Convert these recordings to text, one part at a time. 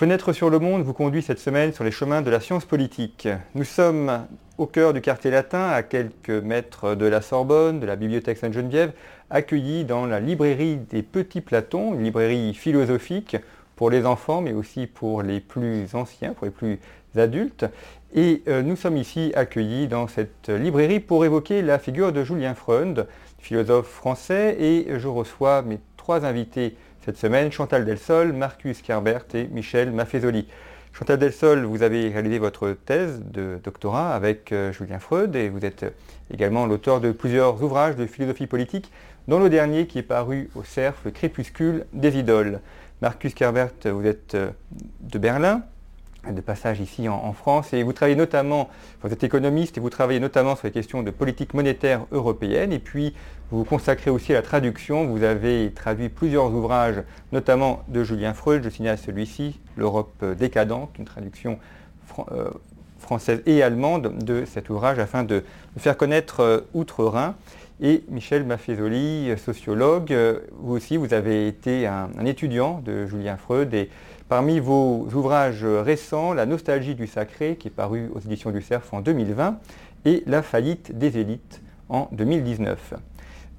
Fenêtre sur le monde vous conduit cette semaine sur les chemins de la science politique. Nous sommes au cœur du quartier latin, à quelques mètres de la Sorbonne, de la bibliothèque Sainte-Geneviève, accueillis dans la librairie des Petits Platons, une librairie philosophique pour les enfants, mais aussi pour les plus anciens, pour les plus adultes. Et euh, nous sommes ici accueillis dans cette librairie pour évoquer la figure de Julien Freund, philosophe français, et je reçois mes trois invités cette semaine, Chantal Delsol, Marcus Kerbert et Michel Maffezoli. Chantal Delsol, vous avez réalisé votre thèse de doctorat avec euh, Julien Freud et vous êtes également l'auteur de plusieurs ouvrages de philosophie politique, dont le dernier qui est paru au CERF, Le crépuscule des idoles. Marcus Kerbert, vous êtes euh, de Berlin, de passage ici en, France et vous travaillez notamment, vous êtes économiste et vous travaillez notamment sur les questions de politique monétaire européenne et puis vous vous consacrez aussi à la traduction. Vous avez traduit plusieurs ouvrages, notamment de Julien Freud, je signale celui-ci, L'Europe décadente, une traduction euh, française et allemande de cet ouvrage afin de, faire connaître euh, Outre-Rhin. Et Michel Maffezoli, sociologue, euh, vous aussi, vous avez été un, étudiant de Julien Freud Parmi vos ouvrages récents, La nostalgie du sacré, qui est paru aux éditions du Cerf en 2020, et La faillite des élites en 2019.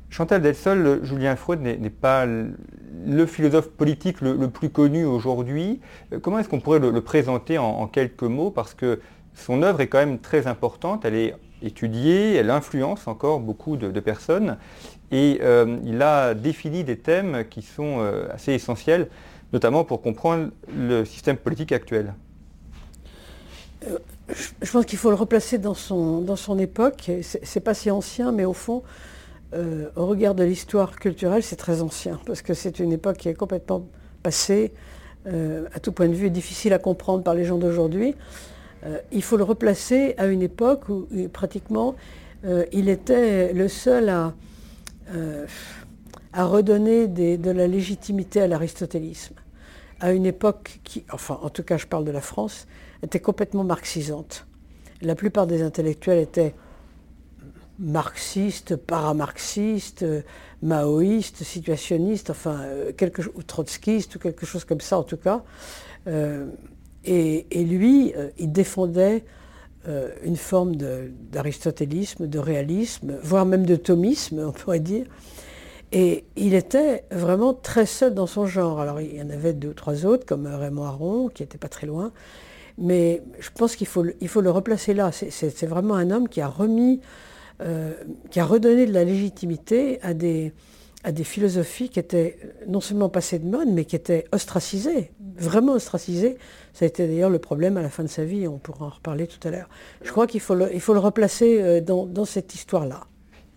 Chantal Delsol, Julien Freud n'est pas le philosophe politique le, plus connu aujourd'hui. Comment est-ce qu'on pourrait le, présenter en, quelques mots? Parce que son œuvre est quand même très importante, elle est étudiée, elle influence encore beaucoup de, personnes, et euh, il a défini des thèmes qui sont euh, assez essentiels notamment pour comprendre le système politique actuel euh, Je pense qu'il faut le replacer dans son, dans son époque. C'est pas si ancien, mais au fond, euh, au regard de l'histoire culturelle, c'est très ancien, parce que c'est une époque qui est complètement passée, euh, à tout point de vue, difficile à comprendre par les gens d'aujourd'hui. il faut le replacer à une époque où, pratiquement il était le seul à, à redonner de la légitimité à l'aristotélisme à une époque qui, enfin en tout cas je parle de la France, était complètement marxisante. La plupart des intellectuels étaient marxistes, paramarxistes, maoïstes, situationnistes, enfin euh, quelque, ou trotskistes ou quelque chose comme ça en tout cas. Euh, et, lui, euh, il défendait une forme d'aristotélisme, de, réalisme, voire même de thomisme, on pourrait dire. Et il était vraiment très seul dans son genre. Alors il y en avait deux ou trois autres, comme Raymond Aron, qui n'était pas très loin. Mais je pense qu'il faut, il faut le replacer là. C'est vraiment un homme qui a remis, euh, qui a redonné de la légitimité à des, à des philosophies qui étaient non seulement passées de mode, mais qui étaient ostracisées, vraiment ostracisées. Ça a été d'ailleurs le problème à la fin de sa vie, on pourra en reparler tout à l'heure. Je crois qu'il faut le, faut le replacer euh, dans cette histoire-là.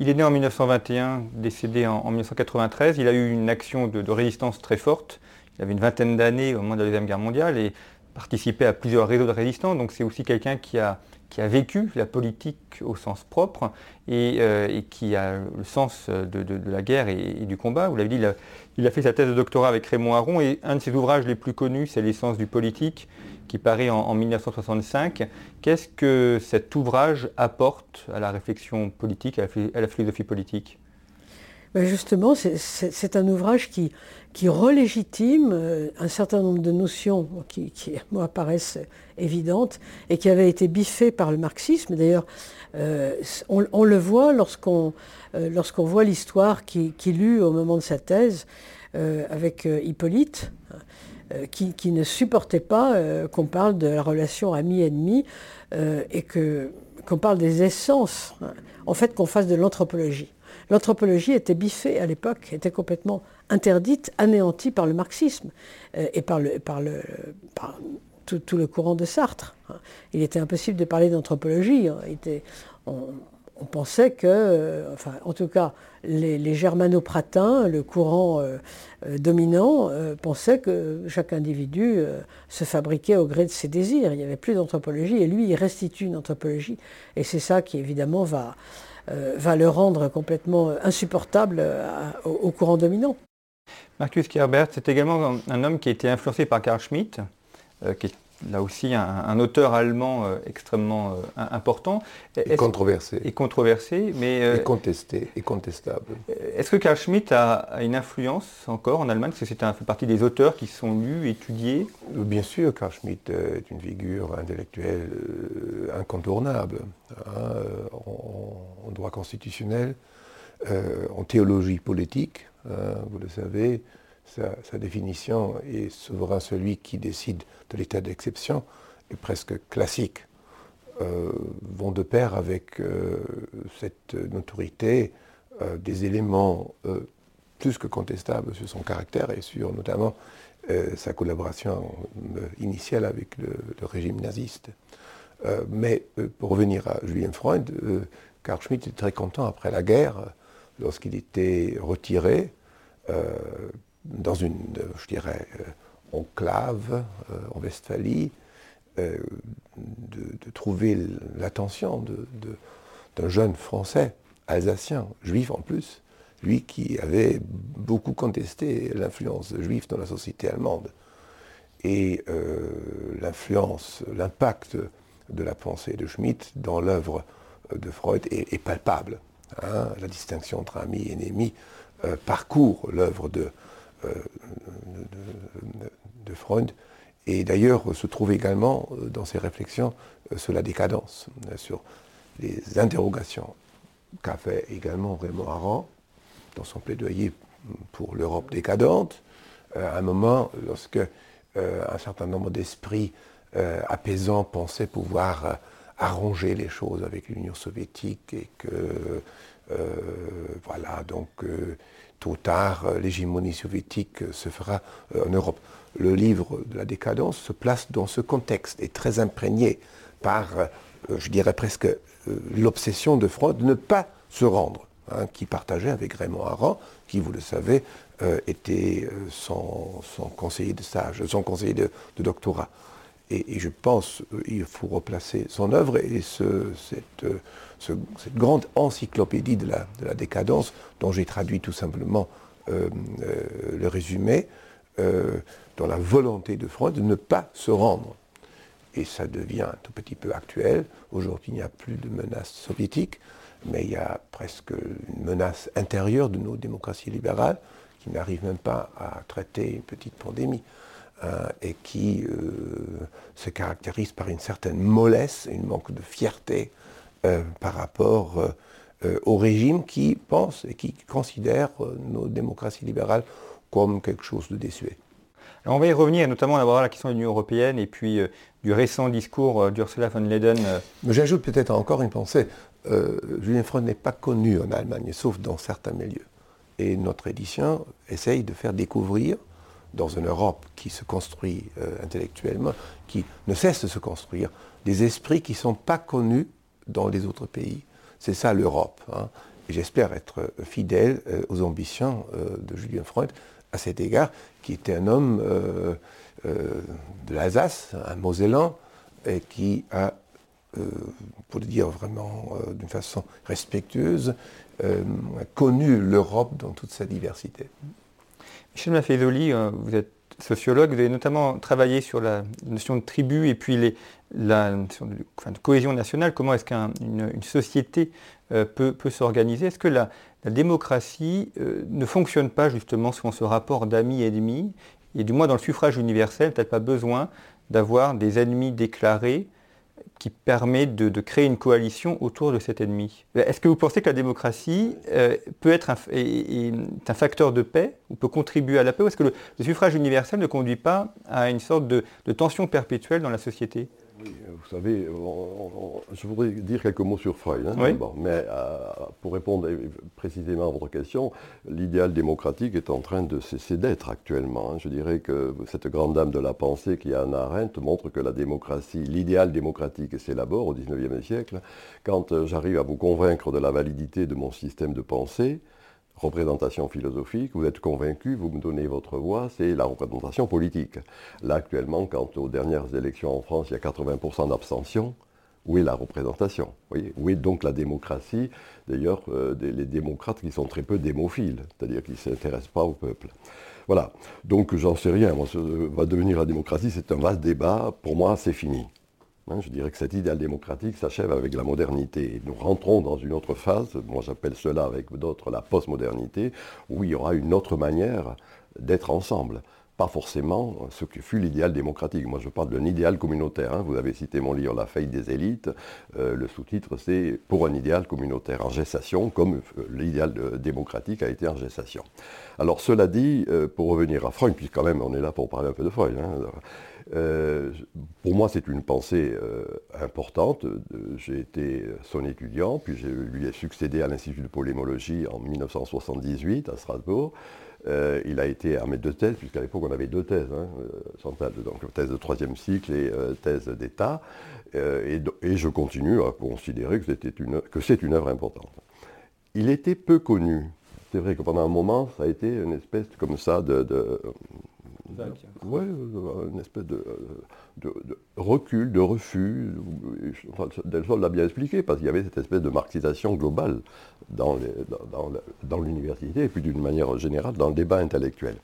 Il est né en 1921, décédé en, 1993. Il a eu une action de, résistance très forte. Il avait une vingtaine d'années au moment de la Deuxième Guerre mondiale et participait à plusieurs réseaux de résistants. Donc c'est aussi quelqu'un qui a, qui a vécu la politique au sens propre et, euh, qui a le sens de, la guerre et, du combat. Vous l'avez dit, il a, il a, fait sa thèse de doctorat avec Raymond Aron et un de ses ouvrages les plus connus, c'est L'essence du politique, qui paraît en, 1965. Qu'est-ce que cet ouvrage apporte à la réflexion politique, à la, philosophie politique? Ben Justement, c'est un ouvrage qui, relégitime euh, un certain nombre de notions qui, moi, paraissent évidentes et qui avaient été biffées par le marxisme. D'ailleurs, euh, on, le voit lorsqu'on euh, voit l'histoire qu'il qui eut au moment de sa thèse avec Hippolyte. Euh, qui, ne supportait pas euh, qu'on parle de la relation ami-ennemi euh, et qu'on parle des essences, hein. en fait qu'on fasse de l'anthropologie. L'anthropologie était biffée à l'époque, était complètement interdite, anéantie par le marxisme et par, le, par, le, tout, le courant de Sartre. Hein. Il était impossible de parler d'anthropologie. Hein. Pensait que, enfin, en tout cas, les, germanopratins, le courant euh, dominant euh, pensait que chaque individu euh, se fabriquait au gré de ses désirs. Il n'y avait plus d'anthropologie et lui, il restitue une anthropologie. Et c'est ça qui, évidemment, va, le rendre complètement insupportable au, courant dominant. Marcus Kerbert, c'est également un homme qui a été influencé par Carl Schmitt, là aussi un, auteur allemand euh, extrêmement important. Et controversé. Et controversé, mais... et contesté, et contestable. Est-ce que Carl Schmitt a, une influence encore en Allemagne? Est-ce que c'est un, fait partie des auteurs qui sont lus, étudiés Bien sûr, Carl Schmitt est une figure intellectuelle incontournable hein, en, droit constitutionnel, en théologie politique, hein, vous le savez sa, définition est souverain celui qui décide de l'état d'exception est presque classique, euh, vont de pair avec euh, cette notoriété euh, des éléments plus que contestables sur son caractère et sur notamment sa collaboration initiale avec le, régime naziste. mais pour revenir à Julien Freund, Karl Schmitt était très content après la guerre, lorsqu'il était retiré dans une, je dirais, euh, enclave euh, en Westphalie, euh, de, trouver l'attention d'un jeune Français, alsacien, juif en plus, lui qui avait beaucoup contesté l'influence juive dans la société allemande. Et l'influence, l'impact de la pensée de Schmitt dans l'œuvre de Freud est, palpable. Hein. La distinction entre ami et ennemi parcourt l'œuvre de, euh, de, Freud, et d'ailleurs se trouve également euh, dans ses réflexions euh, sur la décadence, sur les interrogations qu'a fait également Raymond Aron dans son plaidoyer pour l'Europe décadente, à un moment lorsque un certain nombre d'esprits apaisants pensaient pouvoir arranger les choses avec l'Union soviétique et que voilà donc tôt tard, euh, l'hégémonie soviétique euh, se fera euh, en Europe. Le livre de la décadence se place dans ce contexte, est très imprégné par, je dirais presque, l'obsession de Freud de ne pas se rendre, hein, qui partageait avec Raymond Aron, qui, vous le savez, était son, conseiller de stage, son conseiller de, doctorat. Et, je pense qu'il faut replacer son œuvre et cette, cette grande encyclopédie de la, de la décadence, dont j'ai traduit tout simplement euh, euh, le résumé, euh, dans la volonté de Freud de ne pas se rendre. Et ça devient un tout petit peu actuel. Aujourd'hui, il n'y a plus de menace soviétique, mais il y a presque une menace intérieure de nos démocraties libérales qui n'arrivent même pas à traiter une petite pandémie. Et qui se caractérise par une certaine mollesse, un manque de fierté euh, par rapport euh, euh, au régime qui pense et qui considère nos démocraties libérales comme quelque chose de désuet. Alors on va y revenir, notamment à la question de l'Union européenne et puis du récent discours d'Ursula von Leyen. J'ajoute peut-être encore une pensée. Julien Freud n'est pas connu en Allemagne, sauf dans certains milieux. Et notre édition essaye de faire découvrir, dans une Europe qui se construit intellectuellement, qui ne cesse de se construire, des esprits qui ne sont pas connus dans les autres pays. C'est ça l'Europe. Hein. Et j'espère être fidèle euh, aux ambitions euh, de Julien Freud à cet égard, qui était un homme euh, de l'Alsace, un Mosellan, et qui a, pour le dire vraiment d'une façon respectueuse, connu l'Europe dans toute sa diversité. Michel Maffezoli, vous êtes sociologue, vous avez notamment travaillé sur la notion de tribu et puis les, la notion de, cohésion nationale. Comment est-ce qu'une société euh, peut, s'organiser? Est-ce que la, démocratie euh, ne fonctionne pas justement selon ce rapport d'amis-ennemis Et du moins dans le suffrage universel, peut-être pas besoin d'avoir des ennemis déclarés qui permet de, créer une coalition autour de cet ennemi. Est-ce que vous pensez que la démocratie euh, peut être un, facteur de paix ou peut contribuer à la paix ou est-ce que le, suffrage universel ne conduit pas à une sorte de tension perpétuelle dans la société? Vous savez, je voudrais dire quelques mots sur Freud. Hein, mais euh, pour répondre précisément à votre question, l'idéal démocratique est en train de cesser d'être actuellement. Hein. Je dirais que cette grande dame de la pensée qui a en Arendt montre que la démocratie, l'idéal démocratique s'élabore au XIXe siècle. Quand euh, j'arrive à vous convaincre de la validité de mon système de pensée, représentation philosophique, vous êtes convaincu, vous me donnez votre voix, c'est la représentation politique. Là, actuellement, quand aux dernières élections en France, il y a 80% d'abstention, Où est la représentation? Où est donc la démocratie? D'ailleurs, euh, les démocrates qui sont très peu démophiles, c'est-à-dire qui ne s'intéressent pas au peuple. Voilà. Donc j'en sais rien. Moi, ce va devenir la démocratie, c'est un vaste débat. Pour moi, c'est fini. Hein, je dirais que cet idéal démocratique s'achève avec la modernité. Nous rentrons dans une autre phase, moi j'appelle cela avec d'autres la postmodernité, où il y aura une autre manière d'être ensemble pas forcément ce que fut l'idéal démocratique. Moi, je parle d'un idéal communautaire. Hein. Vous avez cité mon livre La faillite des élites. Euh, le sous-titre, c'est Pour un idéal communautaire en gestation, comme euh, l'idéal démocratique a été en gestation. Alors, cela dit, euh, pour revenir à Freud, puisque quand même on est là pour parler un peu de Freud, hein, pour moi, c'est une pensée importante. J'ai été son étudiant, puis je lui ai succédé à l'Institut de polémologie en 1978 à Strasbourg. Euh, il a été armé de thèses, puisqu'à l'époque on avait deux thèses, hein, euh, donc thèse de troisième cycle et euh, thèse d'État, et, je continue à considérer que c'est une œuvre importante. Il était peu connu. C'est vrai que pendant un moment, ça a été une espèce comme ça de, oui, une espèce de, recul, de refus. Delsol l'a bien expliqué, parce qu'il y avait cette espèce de marxisation globale dans, l'université, et puis d'une manière générale dans le débat intellectuel.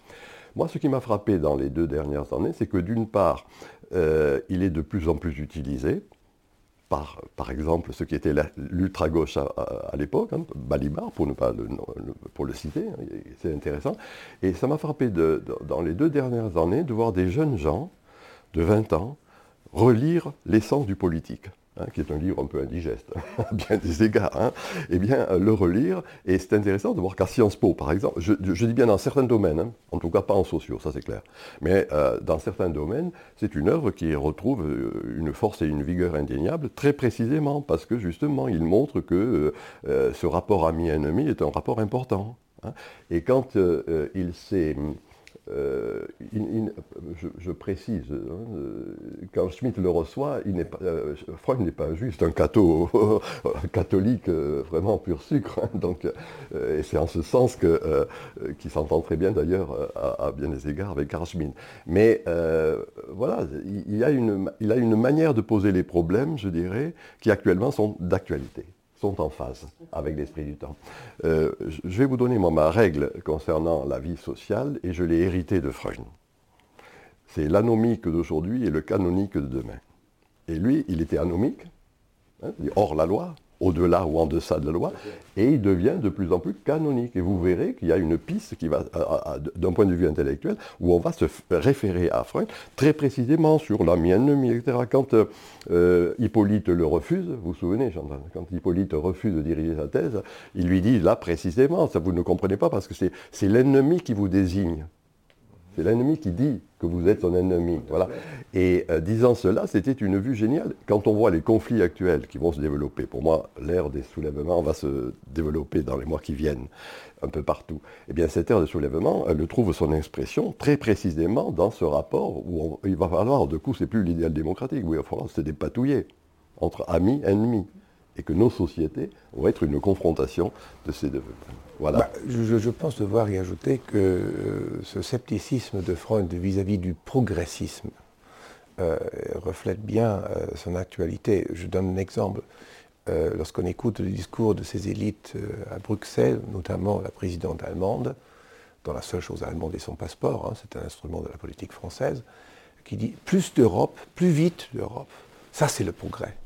Moi, ce qui m'a frappé dans les deux dernières années, c'est que d'une part, euh, il est de plus en plus utilisé, par, exemple, ce qui était l'ultra-gauche à, l'époque, hein, Balibar, pour le citer, hein, c'est intéressant. Et ça m'a frappé dans les deux dernières années de voir des jeunes gens de 20 ans relire l'essence du politique. Hein, qui est un livre un peu indigeste, à bien des égards, hein, eh bien, euh, le relire, et c'est intéressant de voir qu'à Sciences Po, par exemple, je, dis bien dans certains domaines, hein, en tout cas pas en sociaux, ça c'est clair, mais euh, dans certains domaines, c'est une œuvre qui retrouve euh, une force et une vigueur indéniables, très précisément, parce que justement, il montre que ce rapport ami-ennemi est un rapport important. et quand il s'est euh, je, précise, hein, euh, quand Schmitt le reçoit, il n'est pas, euh, Freud n'est pas juste un catho, catholique vraiment pur sucre. Hein, donc, et c'est en ce sens que, qu'il s'entend très bien d'ailleurs à, bien des égards avec Carl Schmitt. Mais voilà, il, a une, il a une manière de poser les problèmes, je dirais, qui actuellement sont d'actualité sont en phase avec l'esprit du temps. Euh, je vais vous donner ma règle concernant la vie sociale et je l'ai héritée de Freud. C'est l'anomique d'aujourd'hui et le canonique de demain. Et lui, il était anomique, hein, hors la loi, au-delà ou en deçà de la loi, et il devient de plus en plus canonique. Et vous verrez qu'il y a une piste qui va, d'un point de vue intellectuel, où on va se référer à Freud très précisément sur la mienne, etc. Quand euh, Hippolyte le refuse, vous vous souvenez, quand Hippolyte refuse de diriger sa thèse, il lui dit là précisément, ça vous ne comprenez pas parce que c'est l'ennemi qui vous désigne. C'est l'ennemi qui dit que vous êtes son ennemi. Voilà. Et euh, disant cela, c'était une vue géniale. Quand on voit les conflits actuels qui vont se développer, pour moi, l'ère des soulèvements va se développer dans les mois qui viennent, un peu partout. Eh bien, cette ère de soulèvement, elle trouve son expression très précisément dans ce rapport où il va falloir, de coup, c'est plus l'idéal démocratique, où il va falloir se dépatouiller entre amis, ennemis et que nos sociétés vont être une confrontation de ces deux. Voilà. Bah, je, pense devoir y ajouter que euh, ce scepticisme de Freud vis-à-vis du progressisme euh, reflète bien euh, son actualité. Je donne un exemple. Lorsqu'on écoute le discours de ces élites à Bruxelles, notamment la présidente allemande, dont la seule chose allemande est son passeport, hein, c'est un instrument de la politique française, qui dit plus d'Europe, plus vite d'Europe. Ça, c'est le progrès.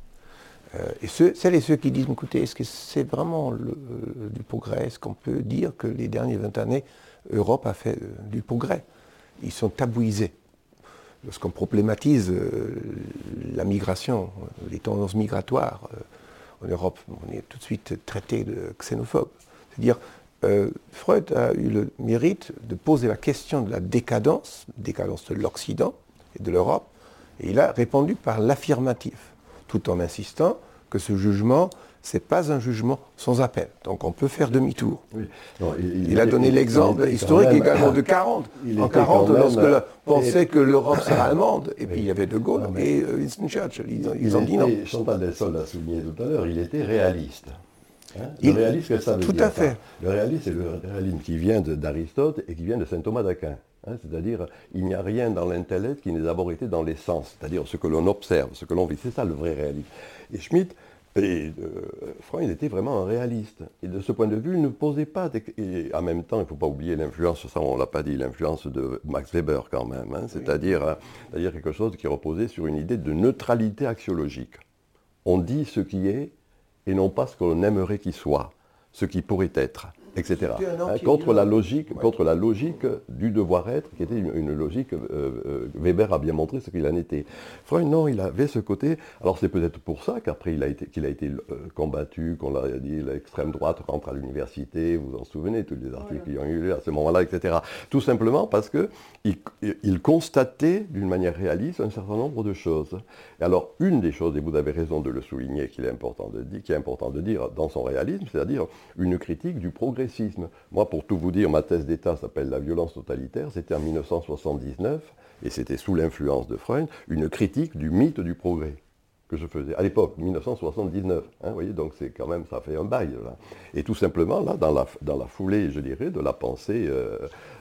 Euh, et celles et ceux qui disent, écoutez, est-ce que c'est vraiment euh, du progrès? Est-ce qu'on peut dire que les dernières 20 années, Europe a fait euh, du progrès? Ils sont tabouisés. Lorsqu'on problématise la migration, les tendances migratoires, en Europe, on est tout de suite traité de xénophobe. C'est-à-dire, Freud a eu le mérite de poser la question de la décadence, décadence de l'Occident et de l'Europe, et il a répondu par l'affirmatif tout en insistant que ce jugement, ce n'est pas un jugement sans appel. Donc on peut faire demi-tour. il, a donné l'exemple historique également de 40. En 40, lorsque on pensait que l'Europe serait allemande, et puis il y avait De Gaulle et euh, Winston Churchill, ils, ont dit non. Chantal Delsol l'a souligné tout à l'heure, il était réaliste. Hein le réalisme, ça veut Tout à fait. Le réalisme, c'est le réalisme qui vient d'Aristote et qui vient de saint Thomas d'Aquin. Hein, c'est-à-dire, il n'y a rien dans l'intellect qui n'est d'abord été dans les sens, c'est-à-dire ce que l'on observe, ce que l'on vit. C'est ça le vrai réalisme. Et Schmitt, et euh, Freud était vraiment un réaliste. Et de ce point de vue, il ne posait pas. Et en même temps, il ne faut pas oublier l'influence, ça on ne l'a pas dit, l'influence de Max Weber quand même. Hein, c'est-à-dire, euh, c'est-à-dire quelque chose qui reposait sur une idée de neutralité axiologique. On dit ce qui est et non pas ce qu'on aimerait qu'il soit, ce qui pourrait être etc. Hein, contre, la logique, contre la logique du devoir-être, qui était une, logique, euh, euh, Weber a bien montré ce qu'il en était. Freud, non, il avait ce côté, alors c'est peut-être pour ça qu'après il a été, qu'il a été euh, combattu, qu'on l'a dit, l'extrême droite rentre à l'université, vous vous en souvenez, tous les articles qui ont eu lieu à ce moment-là, etc. Tout simplement parce qu'il il constatait d'une manière réaliste un certain nombre de choses. Et alors, une des choses, et vous avez raison de le souligner, qu'il est important de dire, qui est important de dire dans son réalisme, c'est-à-dire une critique du progrès moi, pour tout vous dire, ma thèse d'État s'appelle La violence totalitaire. C'était en 1979, et c'était sous l'influence de Freud, une critique du mythe du progrès que je faisais à l'époque, 1979. Hein, vous voyez, donc c'est quand même, ça fait un bail. Et tout simplement, là, dans la, dans la foulée, je dirais, de la pensée euh,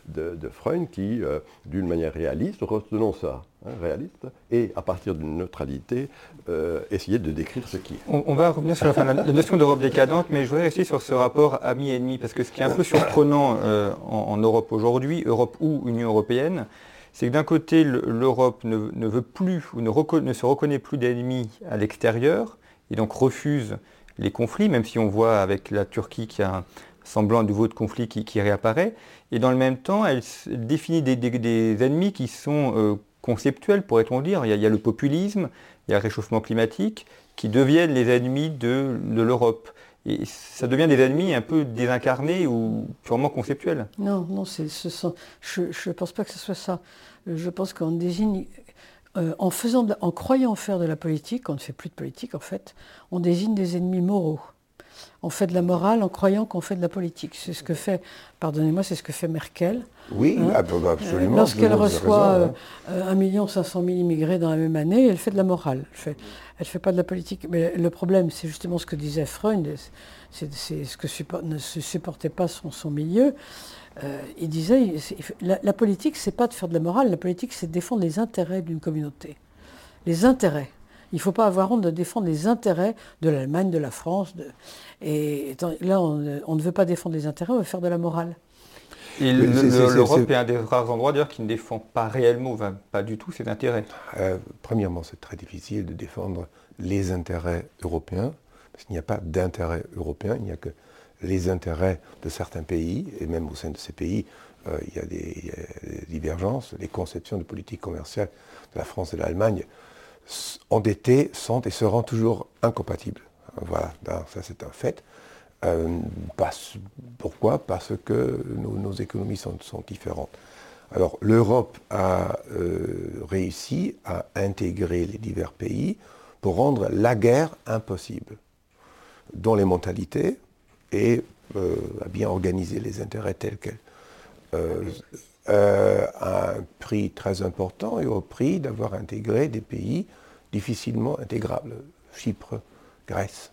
de, Freud, qui, euh, d'une manière réaliste, retenons ça, hein, réaliste, et à partir d'une neutralité, euh, essayer de décrire ce qui est. On, va revenir sur la, notion d'Europe décadente, mais je voudrais rester sur ce rapport ami-ennemi, parce que ce qui est un peu surprenant en, Europe aujourd'hui, Europe ou Union européenne, c'est que d'un côté, l'Europe ne, veut plus ou ne, se reconnaît plus d'ennemis à l'extérieur, et donc refuse les conflits, même si on voit avec la Turquie qu'il y a un semblant à nouveau de conflit qui, réapparaît, et dans le même temps, elle définit des, ennemis qui sont euh, conceptuels, pourrait-on dire. Il y, a, le populisme, il y a le réchauffement climatique, qui deviennent les ennemis de l'Europe. Et ça devient des ennemis un peu désincarnés ou purement conceptuels. Non, non, je ne pense pas que ce soit ça. Je pense qu'on désigne, euh, en croyant faire de la politique, on ne fait plus de politique en fait, on désigne des ennemis moraux. On fait de la morale en croyant qu'on fait de la politique. C'est ce que fait, pardonnez-moi, c'est ce que fait Merkel. Oui, hein absolument. Lorsqu'elle reçoit 1 500 000 immigrés dans la même année, elle fait de la morale. Elle ne fait pas de la politique. Mais le problème, c'est justement ce que disait Freud, c'est ce que ne supportait pas son, milieu. Euh, il disait, la, la politique, c'est pas de faire de la morale, la politique, c'est de défendre les intérêts d'une communauté. Les intérêts. Il ne faut pas avoir honte de défendre les intérêts de l'Allemagne, de la France. Et là, on, ne veut pas défendre les intérêts, on veut faire de la morale. Et l'Europe est, un des rares endroits d'ailleurs qui ne défend pas réellement, pas du tout ses intérêts. Euh, premièrement, c'est très difficile de défendre les intérêts européens, parce qu'il n'y a pas d'intérêt européen, il n'y a que les intérêts de certains pays, et même au sein de ces pays, euh, il, y a des, divergences. Les conceptions de politique commerciale de la France et de l'Allemagne endettés sont et seront toujours incompatibles. Voilà, ça c'est un fait. Euh, pourquoi? Parce que nos, économies sont, différentes. Alors l'Europe a euh, réussi à intégrer les divers pays pour rendre la guerre impossible, dans les mentalités et euh, à bien organiser les intérêts tels quels. À un prix très important et au prix d'avoir intégré des pays difficilement intégrables. Chypre, Grèce,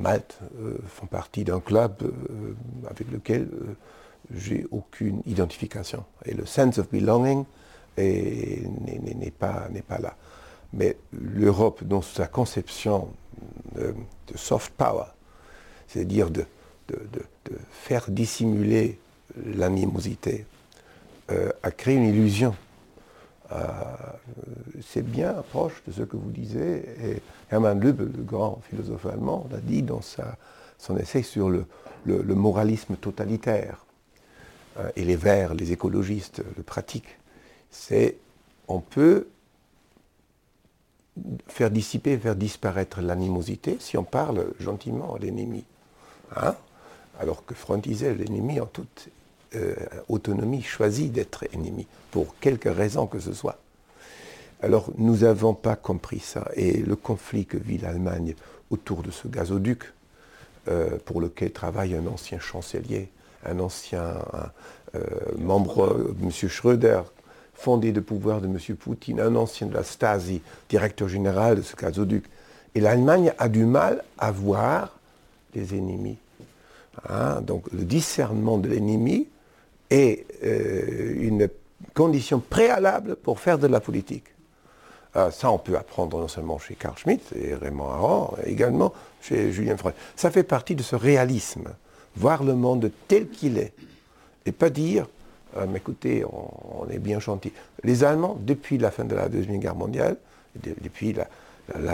Malte euh, font partie d'un club euh, avec lequel euh, j'ai aucune identification. Et le sense of belonging n'est pas là. Mais l'Europe, dans sa conception de, soft power, c'est-à-dire de, faire dissimuler l'animosité, a créé une illusion euh, c'est bien proche de ce que vous disiez. Et Hermann Lübbe, le grand philosophe allemand, l'a dit dans son essai sur le, moralisme totalitaire. Euh, et les Verts, les écologistes le pratiquent. C'est on peut faire dissiper, faire disparaître l'animosité si on parle gentiment à l'ennemi. Hein Alors que Freud disait l'ennemi en toute euh, autonomie choisit d'être ennemi, pour quelque raison que ce soit. Alors nous n'avons pas compris ça. Et le conflit que vit l'Allemagne autour de ce gazoduc, euh, pour lequel travaille un ancien chancelier, un ancien euh, membre, M. Schröder, fondé de pouvoir de M. Poutine, un ancien de la Stasi, directeur général de ce gazoduc. Et l'Allemagne a du mal à voir les ennemis. Hein, donc le discernement de l'ennemi est euh, une condition préalable pour faire de la politique. Euh, ça, on peut apprendre non seulement chez Carl Schmitt et Raymond Aron, également chez Julien Freud. Ça fait partie de ce réalisme, voir le monde tel qu'il est, et pas dire, euh, mais écoutez, on, est bien gentil. Les Allemands, depuis la fin de la Deuxième Guerre mondiale, depuis la,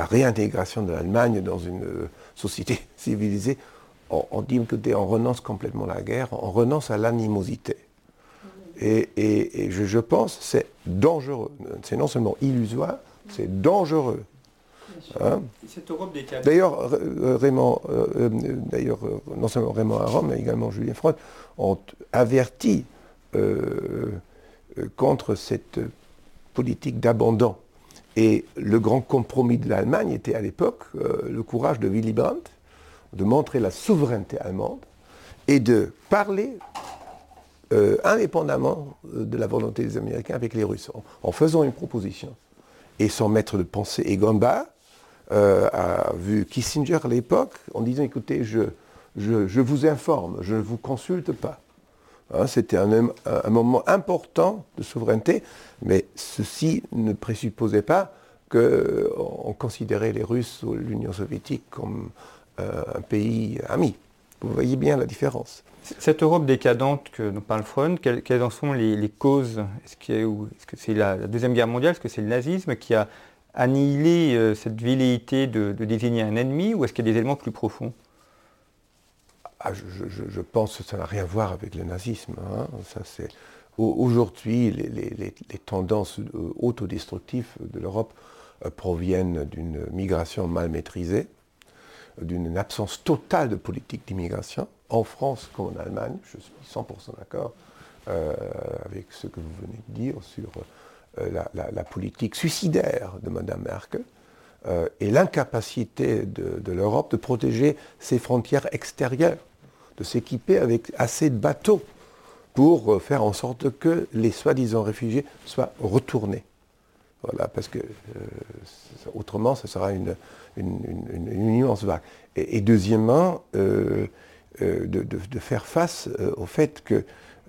réintégration de l'Allemagne dans une euh, société civilisée, on, dit, écoutez, on renonce complètement à la guerre, on renonce à l'animosité. Et, je, je pense c'est dangereux. C'est non seulement illusoire, c'est dangereux. Hein d'ailleurs, euh, Raymond, euh, euh, d'ailleurs, non seulement Raymond Rome, mais également Julien Freud ont averti contre cette politique d'abandon. Et le grand compromis de l'Allemagne était à l'époque le courage de Willy Brandt de montrer la souveraineté allemande et de parler indépendamment de la volonté des Américains avec les Russes, en faisant une proposition et son maître de pensée euh, a vu Kissinger à l'époque en disant écoutez, je, vous informe, je ne vous consulte pas. Hein, c'était un, moment important de souveraineté, mais ceci ne présupposait pas qu'on considérait les Russes ou l'Union soviétique comme euh, un pays ami. Vous voyez bien la différence. Cette Europe décadente que nous parle Freud, quelles, en sont les, causes? Est-ce que c'est la, Deuxième Guerre mondiale? Est-ce que c'est le nazisme qui a annihilé euh, cette velléité de, désigner un ennemi ou est-ce qu'il y a des éléments plus profonds? Ah, je, pense que ça n'a rien à voir avec le nazisme. Hein. Aujourd'hui, les, tendances euh, autodestructives de l'Europe euh, proviennent d'une migration mal maîtrisée, d'une absence totale de politique d'immigration, en France comme en Allemagne, je suis 100% d'accord euh, avec ce que vous venez de dire sur euh, la, politique suicidaire de Mme Merkel euh, et l'incapacité de, l'Europe de protéger ses frontières extérieures, de s'équiper avec assez de bateaux pour faire en sorte que les soi-disant réfugiés soient retournés. Voilà, parce que autrement, ce sera une, immense vague. Et, deuxièmement, euh, de, faire face euh, au fait que,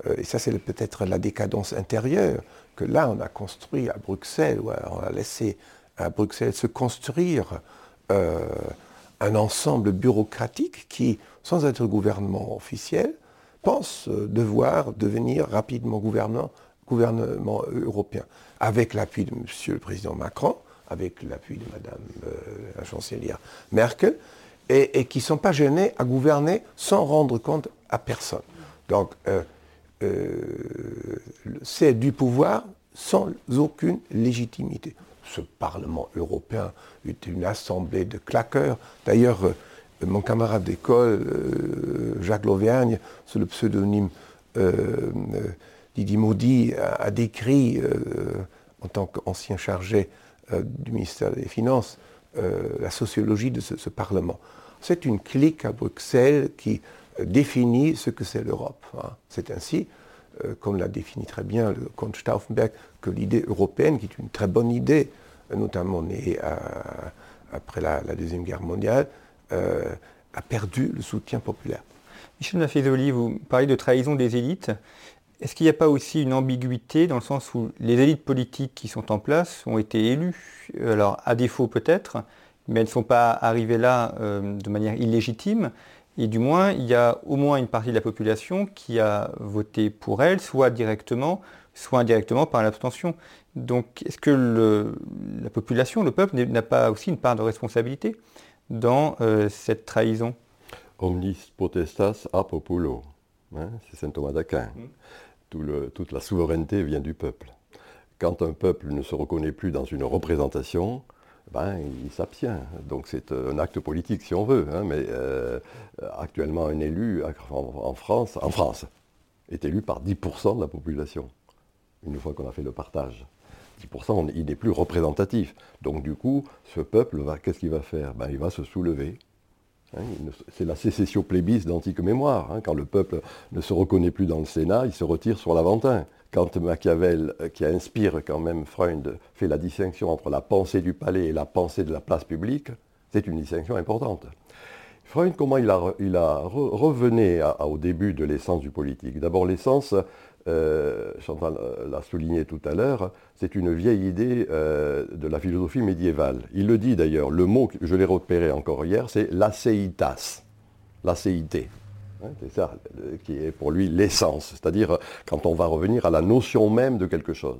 euh, et ça c'est peut-être la décadence intérieure, que là on a construit à Bruxelles, ou on a laissé à Bruxelles se construire un ensemble bureaucratique qui, sans être gouvernement officiel, pense devoir devenir rapidement gouvernement, gouvernement européen, avec l'appui de M. le Président Macron, avec l'appui de Mme la chancelière Merkel, et, qui ne sont pas gênés à gouverner sans rendre compte à personne. Donc, euh, euh, c'est du pouvoir sans aucune légitimité. Ce Parlement européen est une assemblée de claqueurs. D'ailleurs, euh, mon camarade d'école, Jacques Lauvergne, sous le pseudonyme Didier Maudy, a, décrit, en tant qu'ancien chargé du ministère des Finances, la sociologie de ce Parlement c'est une clique à Bruxelles qui euh, définit ce que c'est l'Europe. Hein. C'est ainsi, euh, comme l'a défini très bien le comte Stauffenberg, que l'idée européenne, qui est une très bonne idée, euh, notamment née après la, Deuxième Guerre mondiale, a perdu le soutien populaire. Michel Maffezoli, vous parlez de trahison des élites. Est-ce qu'il n'y a pas aussi une ambiguïté dans le sens où les élites politiques qui sont en place ont été élues, alors à défaut peut-être, mais elles ne sont pas arrivées là euh, de manière illégitime. Et du moins, il y a au moins une partie de la population qui a voté pour elles, soit directement, soit indirectement par l'abstention. Donc, est-ce que la population, le peuple, n'a pas aussi une part de responsabilité dans euh, cette trahison? Omnis potestas a populo, hein, c'est saint Thomas d'Aquin. Toute la souveraineté vient du peuple. Quand un peuple ne se reconnaît plus dans une représentation, ben, il s'abstient. Donc c'est un acte politique si on veut. Hein, mais euh, actuellement, un élu en, France, en France est élu par 10% de la population, une fois qu'on a fait le partage. 10%, il n'est plus représentatif. Donc du coup, ce peuple, qu'est-ce qu'il va faire? Ben, Il va se soulever. Hein, c'est la sécession plébis d'antique mémoire. Hein. quand le peuple ne se reconnaît plus dans le Sénat, il se retire sur l'Aventin quand Machiavel, euh, qui inspire quand même Freud, fait la distinction entre la pensée du palais et la pensée de la place publique, c'est une distinction importante. Freud, comment il a, il au début de l'essence du politique? D'abord, l'essence, euh, Chantal euh, l'a souligné tout à l'heure, c'est une vieille idée euh, de la philosophie médiévale. Il le dit d'ailleurs, le mot, je l'ai repéré encore hier, c'est l'aceitas, l'acéité. C'est ça qui est pour lui l'essence, c'est-à-dire quand on va revenir à la notion même de quelque chose.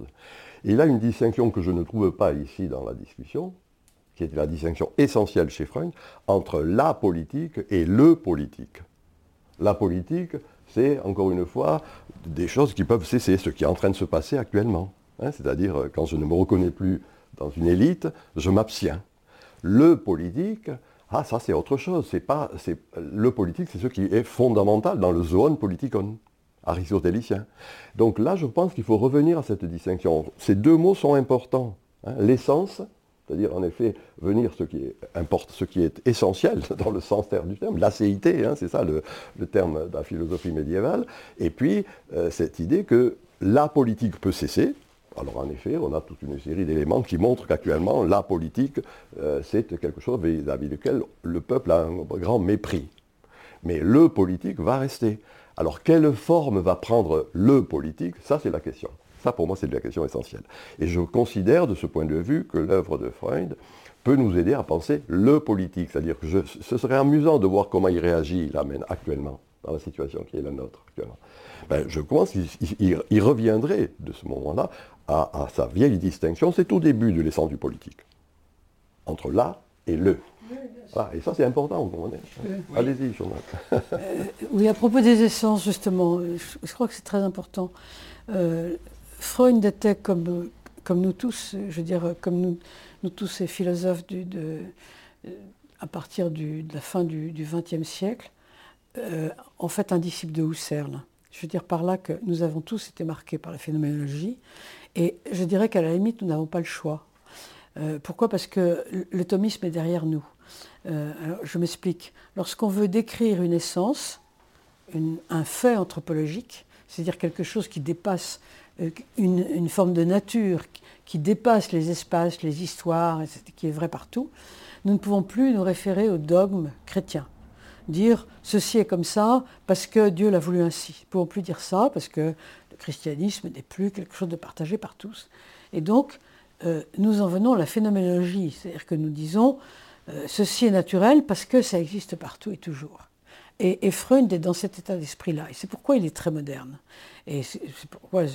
il a une distinction que je ne trouve pas ici dans la discussion, qui est la distinction essentielle chez Freud, entre la politique et le politique. La politique, c'est encore une fois des choses qui peuvent cesser, ce qui est en train de se passer actuellement. Hein, c'est-à-dire, euh, quand je ne me reconnais plus dans une élite, je m'abstiens. Le politique, ah ça c'est autre chose. Pas, le politique, c'est ce qui est fondamental dans le zone politikon aristotélicien. Donc là, je pense qu'il faut revenir à cette distinction. Ces deux mots sont importants. Hein. L'essence, c'est-à-dire en effet venir ce qui, est, importe, ce qui est essentiel dans le sens terme du terme, l'acéité, hein, c'est ça le, terme de la philosophie médiévale, et puis euh, cette idée que la politique peut cesser. Alors en effet, on a toute une série d'éléments qui montrent qu'actuellement, la politique, euh, c'est quelque chose vis-à-vis duquel le peuple a un grand mépris. Mais le politique va rester. Alors quelle forme va prendre le politique? Ça, c'est la question. Ça, pour moi, c'est la question essentielle. Et je considère de ce point de vue que l'œuvre de Freud peut nous aider à penser le politique. C'est-à-dire que ce serait amusant de voir comment il réagit, amène actuellement, dans la situation qui est la nôtre actuellement. Ben, je pense qu'il reviendrait de ce moment-là à, sa vieille distinction, c'est au début de l'essence du politique, entre là et le. Ah, et ça, c'est important, vous comprenez? Allez-y, Jonathan. Euh, oui, à propos des essences, justement, je, crois que c'est très important. Euh, Freud était comme, nous tous, je veux dire, comme nous, tous ces philosophes de, à partir de la fin du XXe siècle, euh, en fait un disciple de Husserl. Je veux dire par là que nous avons tous été marqués par la phénoménologie, et je dirais qu'à la limite, nous n'avons pas le choix. Euh, pourquoi? Parce que le thomisme est derrière nous. Euh, je m'explique. Lorsqu'on veut décrire une essence, un fait anthropologique, c'est-à-dire quelque chose qui dépasse euh, une, forme de nature qui dépasse les espaces, les histoires, qui est vrai partout, nous ne pouvons plus nous référer au dogme chrétien. Dire ceci est comme ça parce que Dieu l'a voulu ainsi. Nous ne pouvons plus dire ça parce que le christianisme n'est plus quelque chose de partagé par tous. Et donc, euh, nous en venons à la phénoménologie, c'est-à-dire que nous disons euh, ceci est naturel parce que ça existe partout et toujours. Et, Freud est dans cet état d'esprit-là. Et c'est pourquoi il est très moderne. Et c'est pourquoi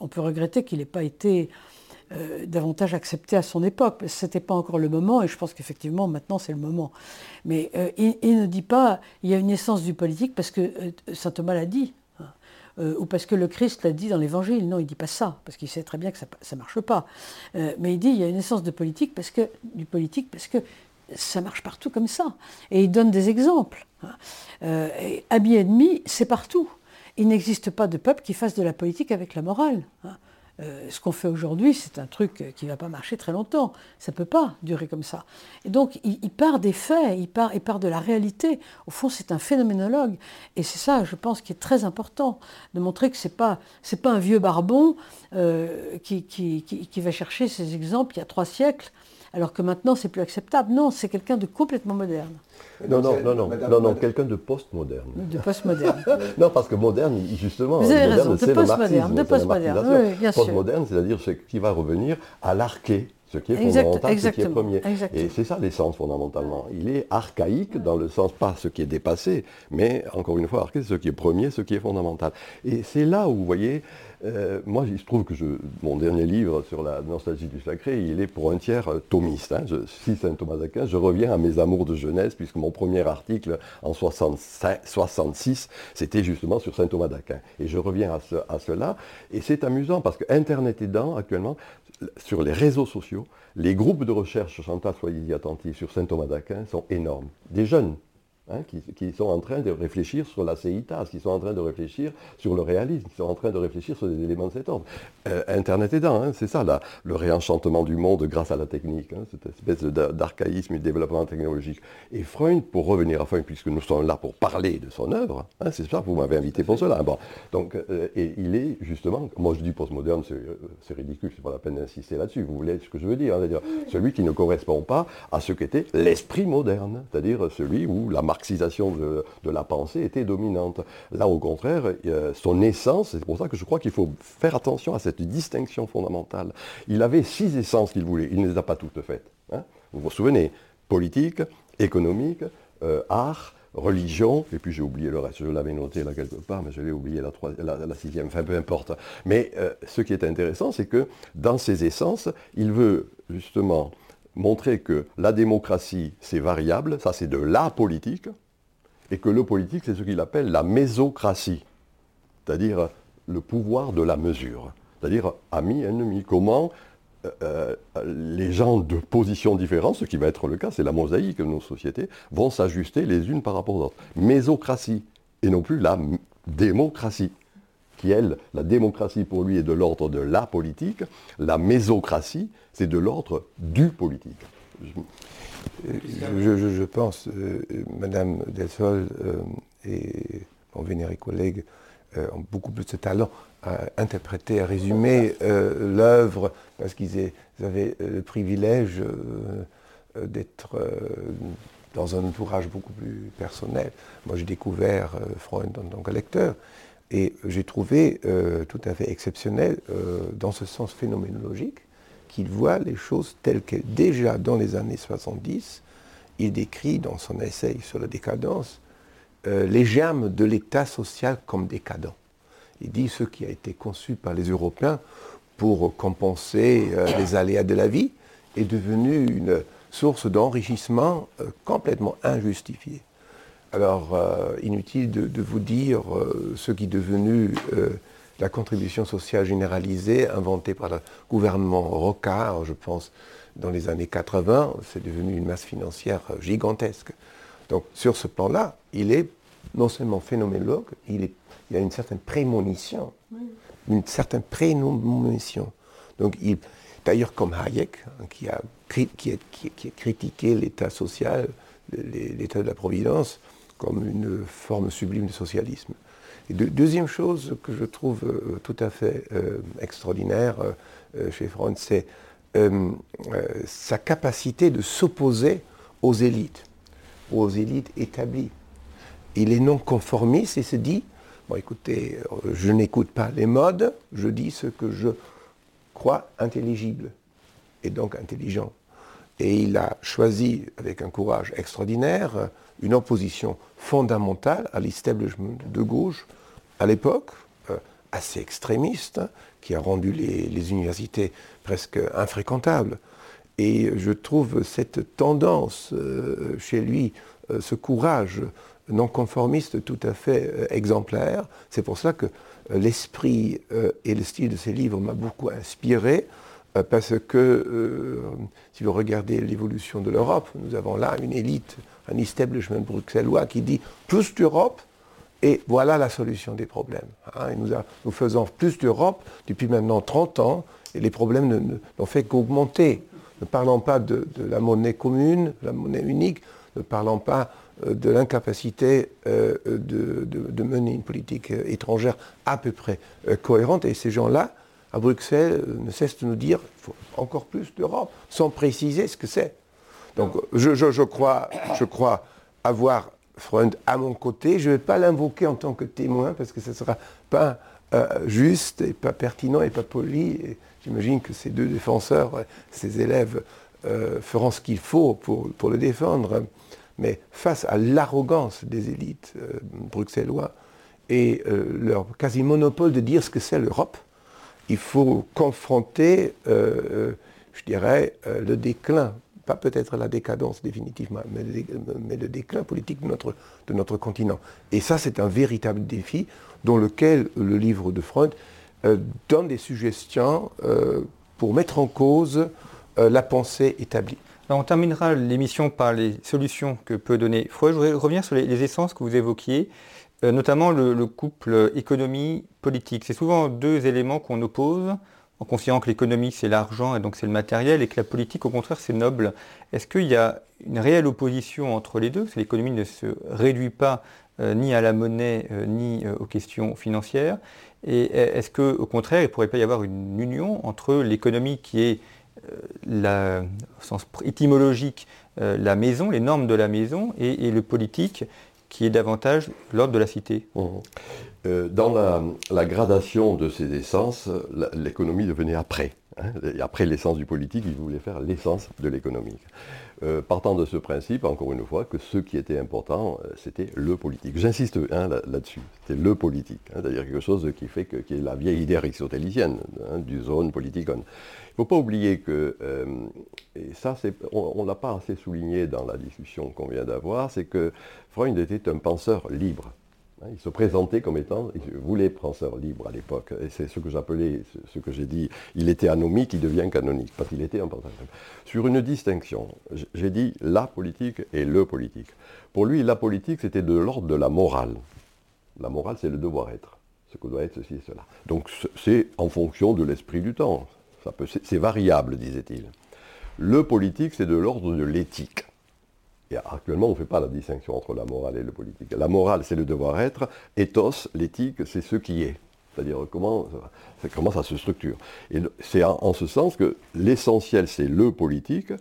on, peut regretter qu'il n'ait pas été euh, davantage accepté à son époque. Ce n'était pas encore le moment, et je pense qu'effectivement, maintenant, c'est le moment. Mais euh, il, ne dit pas il y a une essence du politique parce que euh, saint Thomas l'a dit. Hein, ou parce que le Christ l'a dit dans l'Évangile. Non, il ne dit pas ça, parce qu'il sait très bien que ça ne marche pas. mais il dit il y a une essence de politique parce que, du politique parce que ça marche partout comme ça. Et il donne des exemples. Euh, et demi, c'est partout. Il n'existe pas de peuple qui fasse de la politique avec la morale. Euh, ce qu'on fait aujourd'hui, c'est un truc qui ne va pas marcher très longtemps. Ça ne peut pas durer comme ça. Et donc, il, part des faits, il part, il part de la réalité. Au fond, c'est un phénoménologue. Et c'est ça, je pense, qui est très important, de montrer que ce n'est pas, un vieux barbon euh, qui, qui, qui, va chercher ces exemples il y a trois siècles alors que maintenant c'est plus acceptable. Non, c'est quelqu'un de complètement moderne. Non, non, non, non, non, non, quelqu'un de post-moderne. De post-moderne. non, parce que moderne, justement, Vous avez raison, de post-moderne, de post-moderne, oui, bien sûr. Post-moderne, c'est-à-dire ce qui va revenir à l'arché, ce qui est fondamental, ce qui est premier. Et c'est ça l'essence fondamentalement. Il est archaïque dans le sens, pas ce qui est dépassé, mais encore une fois, archaïque, ce qui est premier, ce qui est fondamental. Et c'est là où, vous voyez, euh, moi, il se trouve que mon dernier livre sur la nostalgie du sacré, il est pour un tiers euh, thomiste. Hein. Je cite saint Thomas d'Aquin, je reviens à mes amours de jeunesse, puisque mon premier article en 66, c'était justement sur saint Thomas d'Aquin. Et je reviens à, cela. Et c'est amusant, parce que Internet aidant, actuellement, sur les réseaux sociaux, les groupes de recherche, Chantal, soyez-y attentifs, sur saint Thomas d'Aquin sont énormes. Des jeunes, Hein, qui, sont en train de réfléchir sur la CITAS, qui sont en train de réfléchir sur le réalisme, qui sont en train de réfléchir sur des éléments de cet ordre. Euh, Internet aidant, hein, c'est ça, là, le réenchantement du monde grâce à la technique, hein, cette espèce d'archaïsme et de développement technologique. Et Freud, pour revenir à Freud, puisque nous sommes là pour parler de son œuvre, c'est ça, vous m'avez invité pour cela. Bon, donc, euh, et il est justement, moi je dis postmoderne, c'est euh, ridicule, c'est pas la peine d'insister là-dessus, vous voulez ce que je veux dire, c'est-à-dire celui qui ne correspond pas à ce qu'était l'esprit moderne, c'est-à-dire celui où la marque marxisation de, la pensée était dominante. Là, au contraire, son essence, c'est pour ça que je crois qu'il faut faire attention à cette distinction fondamentale. Il avait six essences qu'il voulait, il ne les a pas toutes faites. Hein. vous vous souvenez Politique, économique, euh, art, religion, et puis j'ai oublié le reste, je l'avais noté là quelque part, mais je l'ai oublié la, la, sixième, enfin peu importe. Mais euh, ce qui est intéressant, c'est que dans ses essences, il veut justement montrer que la démocratie, c'est variable, ça c'est de la politique, et que le politique, c'est ce qu'il appelle la mésocratie, c'est-à-dire le pouvoir de la mesure, c'est-à-dire ami, ennemi. Comment euh, les gens de positions différentes, ce qui va être le cas, c'est la mosaïque de nos sociétés, vont s'ajuster les unes par rapport aux autres. Mésocratie, et non plus la démocratie, la démocratie pour lui est de l'ordre de la politique, la mésocratie, c'est de l'ordre du politique. Je, pense, euh, Madame Delsol euh, et mon vénéré collègue ont beaucoup plus de talent à interpréter, à résumer euh, l'œuvre, parce qu'ils avaient euh, le privilège euh, d'être dans un entourage beaucoup plus personnel. Moi, j'ai découvert Freud en tant que lecteur, et j'ai trouvé tout à fait exceptionnel, dans ce sens phénoménologique, qu'il voit les choses telles que déjà dans les années 70, il décrit dans son essai sur la décadence les germes de l'état social comme décadent. Il dit ce qui a été conçu par les Européens pour compenser euh, les aléas de la vie est devenu une source d'enrichissement euh, complètement injustifiée. Alors, euh, inutile de, vous dire ce qui est devenu la contribution sociale généralisée inventée par le gouvernement Rocard, je pense, dans les années 80. C'est devenu une masse financière gigantesque. Donc, sur ce plan-là, il est non seulement phénoménologue, il est il y a une certaine prémonition. Une certaine prémonition. Donc, d'ailleurs, comme Hayek, hein, qui, a, qui, critiqué l'état social, l'état de la providence, comme une forme sublime de socialisme. Deuxième chose que je trouve euh, tout à fait euh, extraordinaire euh, chez Freud, c'est sa capacité de s'opposer aux élites, aux élites établies. Il est non conformiste et se dit, Bon, écoutez, je n'écoute pas les modes, je dis ce que je crois intelligible et donc intelligent. Et il a choisi, avec un courage extraordinaire, une opposition fondamentale à l'establishment de gauche à l'époque, euh, assez extrémiste, qui a rendu les, universités presque infréquentables. Et je trouve cette tendance euh, chez lui, ce courage non conformiste tout à fait euh, exemplaire. C'est pour ça que euh, l'esprit euh, et le style de ces livres m'a beaucoup inspiré, parce que si vous regardez l'évolution de l'Europe, nous avons là une élite, un establishment bruxellois qui dit plus d'Europe, et voilà la solution des problèmes. Hein. nous, faisons plus d'Europe depuis maintenant 30 ans, et les problèmes n'ont fait qu'augmenter. Ne parlons pas de, la monnaie commune, la monnaie unique, ne parlons pas euh, de l'incapacité euh, de, mener une politique euh, étrangère à peu près cohérente. Et ces gens-là, à Bruxelles, ne cessent de nous dire encore plus d'Europe, sans préciser ce que c'est. Donc je, crois, avoir Freund à mon côté. Je ne vais pas l'invoquer en tant que témoin, parce que ce ne sera pas juste et pas pertinent et pas poli. J'imagine que ces deux défenseurs, ces élèves, feront ce qu'il faut pour, le défendre. Mais face à l'arrogance des élites euh, bruxellois et euh, leur quasi-monopole de dire ce que c'est l'Europe, il faut confronter, euh, je dirais, le déclin, pas peut-être la décadence définitivement, mais, le déclin politique de notre, continent. Et ça, c'est un véritable défi dans lequel le livre de Freud donne des suggestions pour mettre en cause la pensée établie on terminera l'émission par les solutions que peut donner Freud. Je voudrais revenir sur les, essences que vous évoquiez, euh, notamment le, couple économie-politique. C'est souvent deux éléments qu'on oppose, en considérant que l'économie c'est l'argent et donc c'est le matériel, et que la politique au contraire c'est noble. Est-ce qu'il y a une réelle opposition entre les deux? Parce l'économie ne se réduit pas euh, ni à la monnaie euh, ni aux questions financières. Et est-ce qu'au contraire il ne pourrait pas y avoir une union entre l'économie qui est au sens étymologique, la maison, les normes de la maison, et, le politique? Qui est davantage l'ordre de la cité. Mmh. dans la, gradation de ces essences, l'économie devenait après. Hein. après l'essence du politique, il voulait faire l'essence de l'économique. Euh, partant de ce principe, encore une fois, que ce qui était important, euh, c'était le politique. J'insiste hein, là-dessus, c'était le politique, hein, c'est-à-dire quelque chose qui fait que, qui est la vieille idée aristotélicienne, hein, du zone politique. Il ne faut pas oublier que, euh, et ça on ne l'a pas assez souligné dans la discussion qu'on vient d'avoir, c'est que Freud était un penseur libre. Hein, il se présentait comme étant, il voulait penseur libre à l'époque. Et c'est ce que j'appelais, ce que j'ai dit, il était anomique, il devient canonique, parce qu'il était un penseur libre. Sur une distinction, j'ai dit la politique et le politique. Pour lui, la politique, c'était de l'ordre de la morale. La morale, c'est le devoir-être, ce que doit être ceci et cela. Donc c'est en fonction de l'esprit du temps. C'est variable, disait-il. Le politique, c'est de l'ordre de l'éthique. Actuellement, on ne fait pas la distinction entre la morale et le politique. La morale, c'est le devoir-être. Ethos, l'éthique, c'est ce qui est. C'est-à-dire comment, ça se structure. Et c'est en, ce sens que l'essentiel, c'est le politique.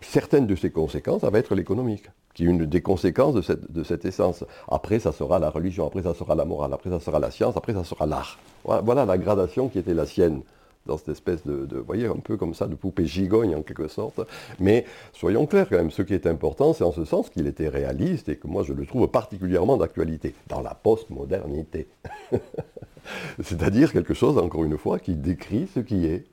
certaines de ses conséquences, ça va être l'économique, qui est une des conséquences de cette, essence. Après, ça sera la religion, après, ça sera la morale, après, ça sera la science, après, ça sera l'art. voilà la gradation qui était la sienne dans cette espèce de, voyez, un peu comme ça, de poupée gigogne en quelque sorte. Mais soyons clairs quand même, ce qui est important, c'est en ce sens qu'il était réaliste et que moi je le trouve particulièrement d'actualité, dans la postmodernité. C'est-à-dire quelque chose, encore une fois, qui décrit ce qui est,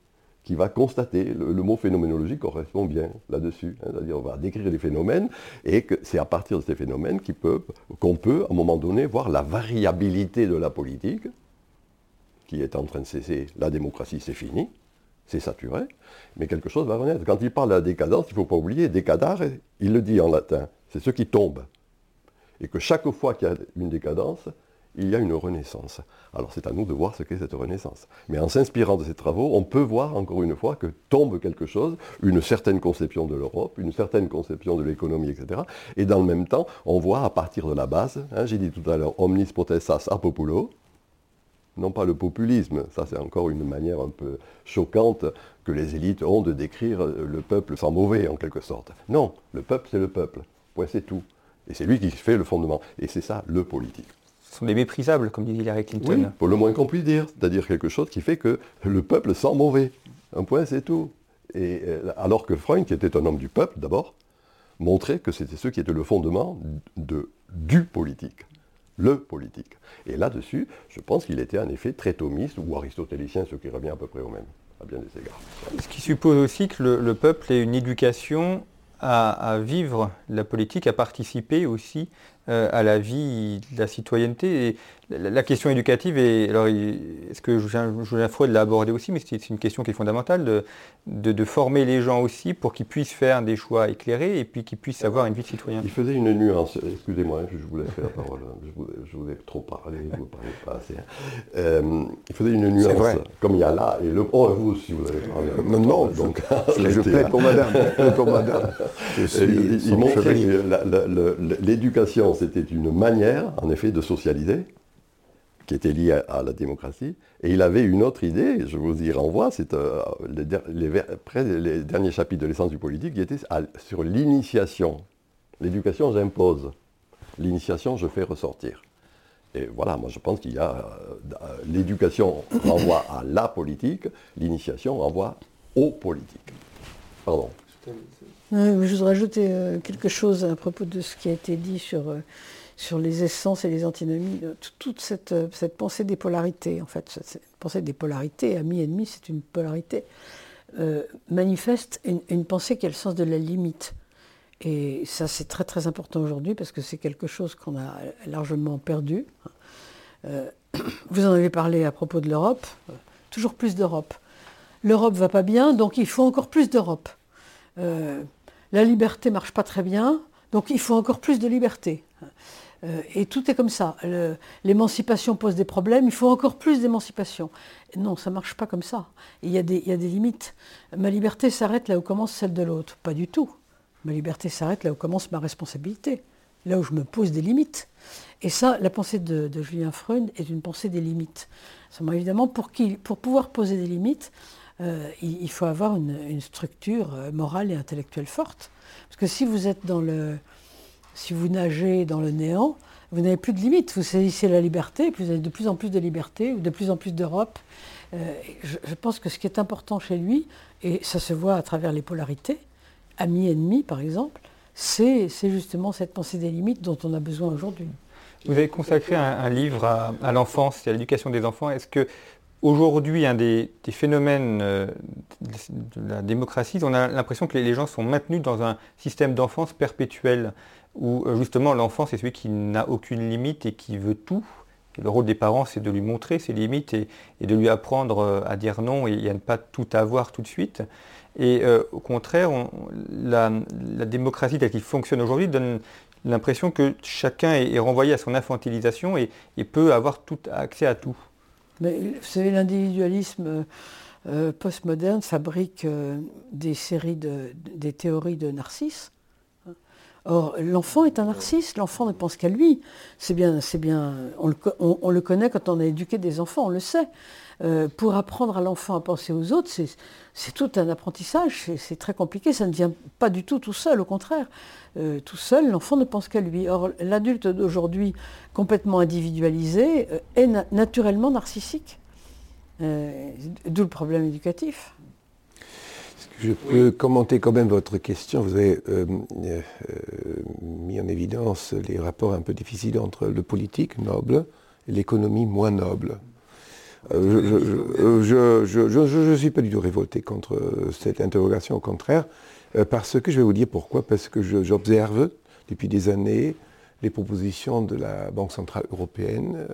qui va constater. Le, mot phénoménologie correspond bien là-dessus. Hein. C'est-à-dire on va décrire les phénomènes et que c'est à partir de ces phénomènes qu'on peut, à un moment donné, voir la variabilité de la politique qui est en train de cesser, la démocratie c'est fini, c'est saturé, mais quelque chose va renaître. Quand il parle de la décadence, il ne faut pas oublier, décadare, il le dit en latin, c'est ce qui tombe. Et que chaque fois qu'il y a une décadence, il y a une renaissance. Alors c'est à nous de voir ce qu'est cette renaissance. Mais en s'inspirant de ces travaux, on peut voir encore une fois que tombe quelque chose, une certaine conception de l'Europe, une certaine conception de l'économie, etc. Et dans le même temps, on voit à partir de la base, hein, j'ai dit tout à l'heure, omnis potestas a populo, non pas le populisme, ça c'est encore une manière un peu choquante que les élites ont de décrire le peuple sans mauvais en quelque sorte. Non, le peuple c'est le peuple, point c'est tout. Et c'est lui qui fait le fondement. Et c'est ça le politique. Ce sont des méprisables, comme dit Hillary Clinton. Oui, pour le moins qu'on puisse dire. C'est-à-dire quelque chose qui fait que le peuple sent mauvais. Un point c'est tout. Et, euh, alors que Freud, qui était un homme du peuple d'abord, montrait que c'était ce qui était le fondement de, du politique le politique. Et là-dessus, je pense qu'il était en effet très thomiste ou aristotélicien, ce qui revient à peu près au même, à bien des égards. Ce qui suppose aussi que le, peuple ait une éducation à, vivre la politique, à participer aussi à la vie de la citoyenneté. Et la, question éducative, est, alors est-ce que Julien Freud l'a abordé aussi, mais c'est une question qui est fondamentale, de, de, former les gens aussi pour qu'ils puissent faire des choix éclairés et puis qu'ils puissent avoir une vie de citoyen. Il faisait une nuance, excusez-moi, je vous laisse faire la parole, je vous, ai trop parlé, vous ne parlez pas assez. Euh, il faisait une nuance, comme il y a là, et le... Oh, vous aussi, vous avez parlé. Non, non, donc, je, plaide pour madame. pour madame. il montrait que c'était une manière, en effet, de socialiser, qui était lié à, la démocratie. Et il avait une autre idée, je vous y renvoie, c'est euh, les, les, derniers chapitres de l'essence du politique, qui était sur l'initiation. L'éducation, j'impose. L'initiation, je fais ressortir. Et voilà, moi je pense qu'il y a euh, l'éducation renvoie à la politique, l'initiation renvoie aux politiques. Pardon. Je voudrais rajouter euh, quelque chose à propos de ce qui a été dit sur sur les essences et les antinomies, euh, toute cette, euh, cette pensée des polarités, en fait, cette pensée des polarités, ami-ennemi, c'est une polarité, euh, manifeste une, pensée qui a le sens de la limite. Et ça, c'est très très important aujourd'hui parce que c'est quelque chose qu'on a largement perdu. vous en avez parlé à propos de l'Europe, toujours plus d'Europe. L'Europe va pas bien, donc il faut encore plus d'Europe. La liberté marche pas très bien, donc il faut encore plus de liberté. Euh, et tout est comme ça. L'émancipation pose des problèmes, il faut encore plus d'émancipation. Non, ça ne marche pas comme ça. Il y, a des, limites. Ma liberté s'arrête là où commence celle de l'autre. Pas du tout. Ma liberté s'arrête là où commence ma responsabilité, là où je me pose des limites. Et ça, la pensée de, Julien Freund est une pensée des limites. évidemment, pour pouvoir poser des limites, il, faut avoir une, structure morale et intellectuelle forte. Parce que si vous êtes dans le, si vous nagez dans le néant, vous n'avez plus de limites. Vous saisissez la liberté, puis vous avez de plus en plus de liberté, ou de plus en plus d'Europe. je, je, pense que ce qui est important chez lui, et ça se voit à travers les polarités, amis-ennemis par exemple, c'est justement cette pensée des limites dont on a besoin aujourd'hui. Vous avez consacré un, livre à, l'enfance et à l'éducation des enfants. Est-ce que aujourd'hui, un des, phénomènes euh, de la démocratie, on a l'impression que les gens sont maintenus dans un système d'enfance perpétuel, où euh, justement l'enfant c'est celui qui n'a aucune limite et qui veut tout. le rôle des parents, c'est de lui montrer ses limites et, de lui apprendre euh, à dire non et à ne pas tout avoir tout de suite. Et au contraire, la, démocratie telle qu'il fonctionne aujourd'hui donne l'impression que chacun est, renvoyé à son infantilisation et, peut avoir tout accès à tout. Mais vous savez, l'individualisme euh, postmoderne fabrique euh, des séries de, des théories de narcisse. Or, l'enfant est un narcisse, l'enfant ne pense qu'à lui. C'est bien, c'est bien, on le, connaît quand on a éduqué des enfants, on le sait. Euh, pour apprendre à l'enfant à penser aux autres, c'est tout un apprentissage, c'est très compliqué, ça ne vient pas du tout tout seul, au contraire. Euh, tout seul, l'enfant ne pense qu'à lui. Or, l'adulte d'aujourd'hui, complètement individualisé, euh, est naturellement narcissique. D'où le problème éducatif. Je peux commenter quand même votre question? Vous avez mis en évidence les rapports un peu difficiles entre le politique noble et l'économie moins noble. Euh, je ne suis pas du tout révolté contre cette interrogation, au contraire, euh, parce que je vais vous dire pourquoi. Parce que j'observe depuis des années les propositions de la Banque Centrale Européenne,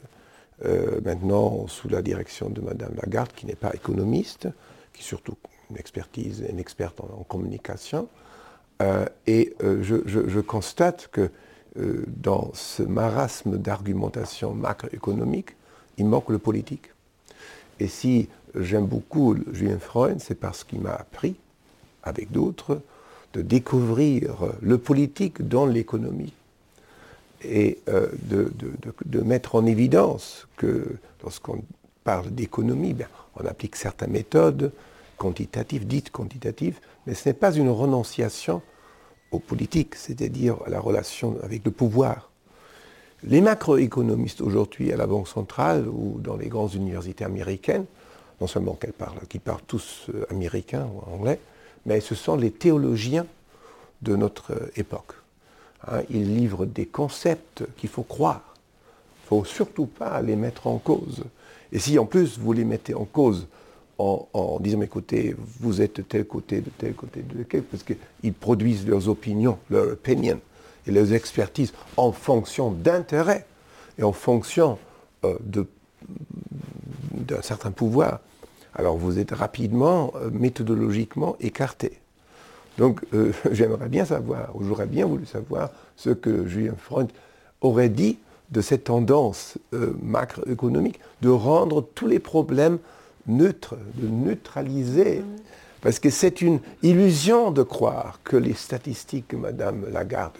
euh, maintenant sous la direction de Mme Lagarde, qui n'est pas économiste, qui est surtout une expertise, une experte en, communication. et je, constate que dans ce marasme d'argumentation macroéconomique, il manque le politique. Et si j'aime beaucoup Julien Freud, c'est parce qu'il m'a appris, avec d'autres, de découvrir le politique dans l'économie et euh, de, mettre en évidence que lorsqu'on parle d'économie, ben, on applique certaines méthodes quantitatives, dites quantitatives, mais ce n'est pas une renonciation aux politiques, c'est-à-dire à la relation avec le pouvoir. Les macroéconomistes aujourd'hui à la Banque centrale ou dans les grandes universités américaines, non seulement qu'elles parlent, qui parlent tous euh, américain ou anglais, mais ce sont les théologiens de notre euh, époque. Hein, ils livrent des concepts qu'il faut croire. Il ne faut surtout pas les mettre en cause. Et si en plus vous les mettez en cause en, disant écoutez, vous êtes de tel côté, de tel côté, de tel parce qu'ils produisent leurs opinions, leurs opinions, et les expertises en fonction d'intérêts et en fonction euh, d'un certain pouvoir, alors vous êtes rapidement, euh, méthodologiquement écarté. Donc euh, j'aimerais bien savoir, ou j'aurais bien voulu savoir ce que Julien Freund aurait dit de cette tendance macroéconomique de rendre tous les problèmes neutres, de neutraliser. Parce que c'est une illusion de croire que les statistiques que Mme Lagarde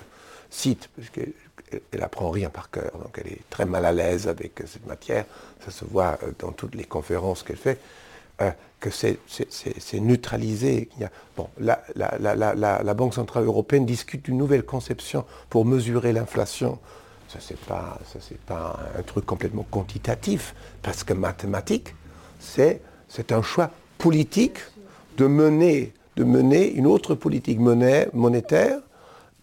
cite, parce qu'elle apprend rien par cœur, donc elle est très mal à l'aise avec cette matière, ça se voit euh, dans toutes les conférences qu'elle fait, euh, que c'est neutralisé. Bon, la, la, Banque Centrale Européenne discute d'une nouvelle conception pour mesurer l'inflation. Ça, c'est pas, pas un truc complètement quantitatif, parce que mathématique, c'est un choix politique de mener, de mener une autre politique monétaire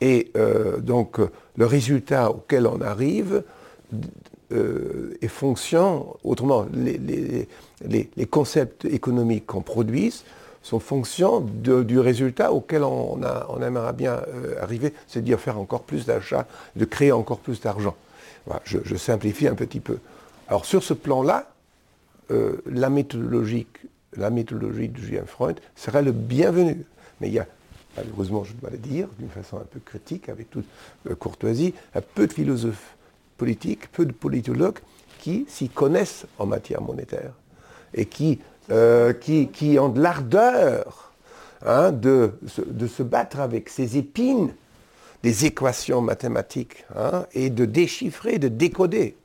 et euh, donc le résultat auquel on arrive euh, est fonction, autrement, les, concepts économiques qu'on produise sont fonction du résultat auquel on, aimerait bien euh, arriver, c'est-à-dire faire encore plus d'achats, de créer encore plus d'argent. je, simplifie un petit peu. Alors sur ce plan-là, la méthodologie, la méthodologie de Julien Freud serait le bienvenu. Mais il y a malheureusement je dois le dire d'une façon un peu critique, avec toute euh, courtoisie, à peu de philosophes politiques, peu de politologues qui s'y connaissent en matière monétaire et qui, euh, qui, ont de l'ardeur hein, de, de, se battre avec ces épines des équations mathématiques hein, et de déchiffrer, de décoder.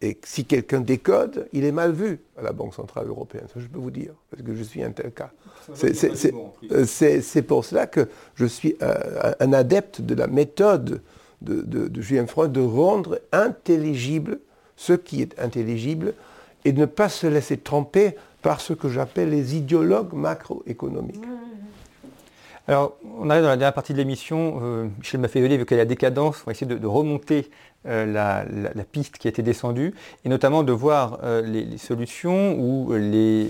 Et si quelqu'un décode, il est mal vu à la Banque Centrale Européenne, ça je peux vous dire, parce que je suis un tel cas. Euh, c'est pour cela que je suis euh, un adepte de la méthode de, de, Julien Freud de rendre intelligible ce qui est intelligible et de ne pas se laisser tromper par ce que j'appelle les idéologues macroéconomiques. Alors, on arrive dans la dernière partie de l'émission. Euh, Michel Mafféoli veut qu'il y ait la décadence. On va essayer de, remonter euh, la, piste qui a été descendue et notamment de voir euh, les, solutions ou les,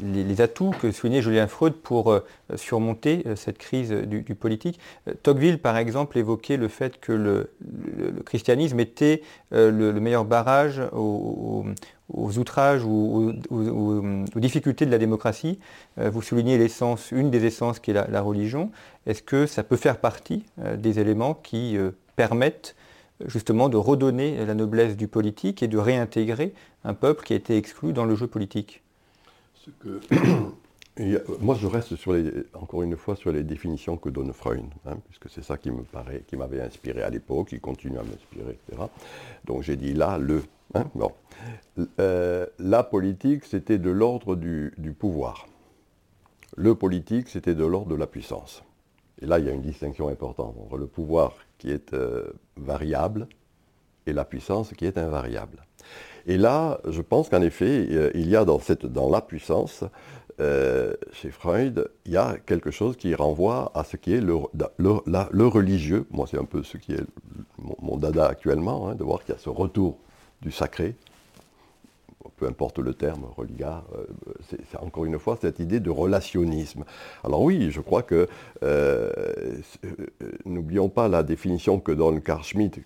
les, atouts que soulignait Julien Freud pour surmonter cette crise du, politique. Tocqueville, par exemple, évoquait le fait que le, christianisme était le, meilleur barrage au, aux outrages ou aux, difficultés de la démocratie. Euh, vous soulignez l'essence, une des essences qui est la, religion. Est-ce que ça peut faire partie euh, des éléments qui euh, permettent justement de redonner la noblesse du politique et de réintégrer un peuple qui a été exclu dans le jeu politique Moi, je reste sur les, encore une fois sur les définitions que donne Freud, hein, puisque c'est ça qui me paraît, qui m'avait inspiré à l'époque, qui continue à m'inspirer, etc. Donc j'ai dit là, le Hein, euh, la politique, c'était de l'ordre du, pouvoir. Le politique, c'était de l'ordre de la puissance. Et là, il y a une distinction importante entre le pouvoir qui est euh, variable et la puissance qui est invariable. Et là, je pense qu'en effet, euh, il y a dans, cette, dans la puissance, chez Freud, il y a quelque chose qui renvoie à ce qui est le, le, religieux. Moi, c'est un peu ce qui est mon, dada actuellement, hein, de voir qu'il y a ce retour du sacré, peu importe le terme, religieux, euh, c'est encore une fois cette idée de relationnisme. Alors oui, je crois que, euh, euh, n'oublions pas la définition que donne Carl Schmitt,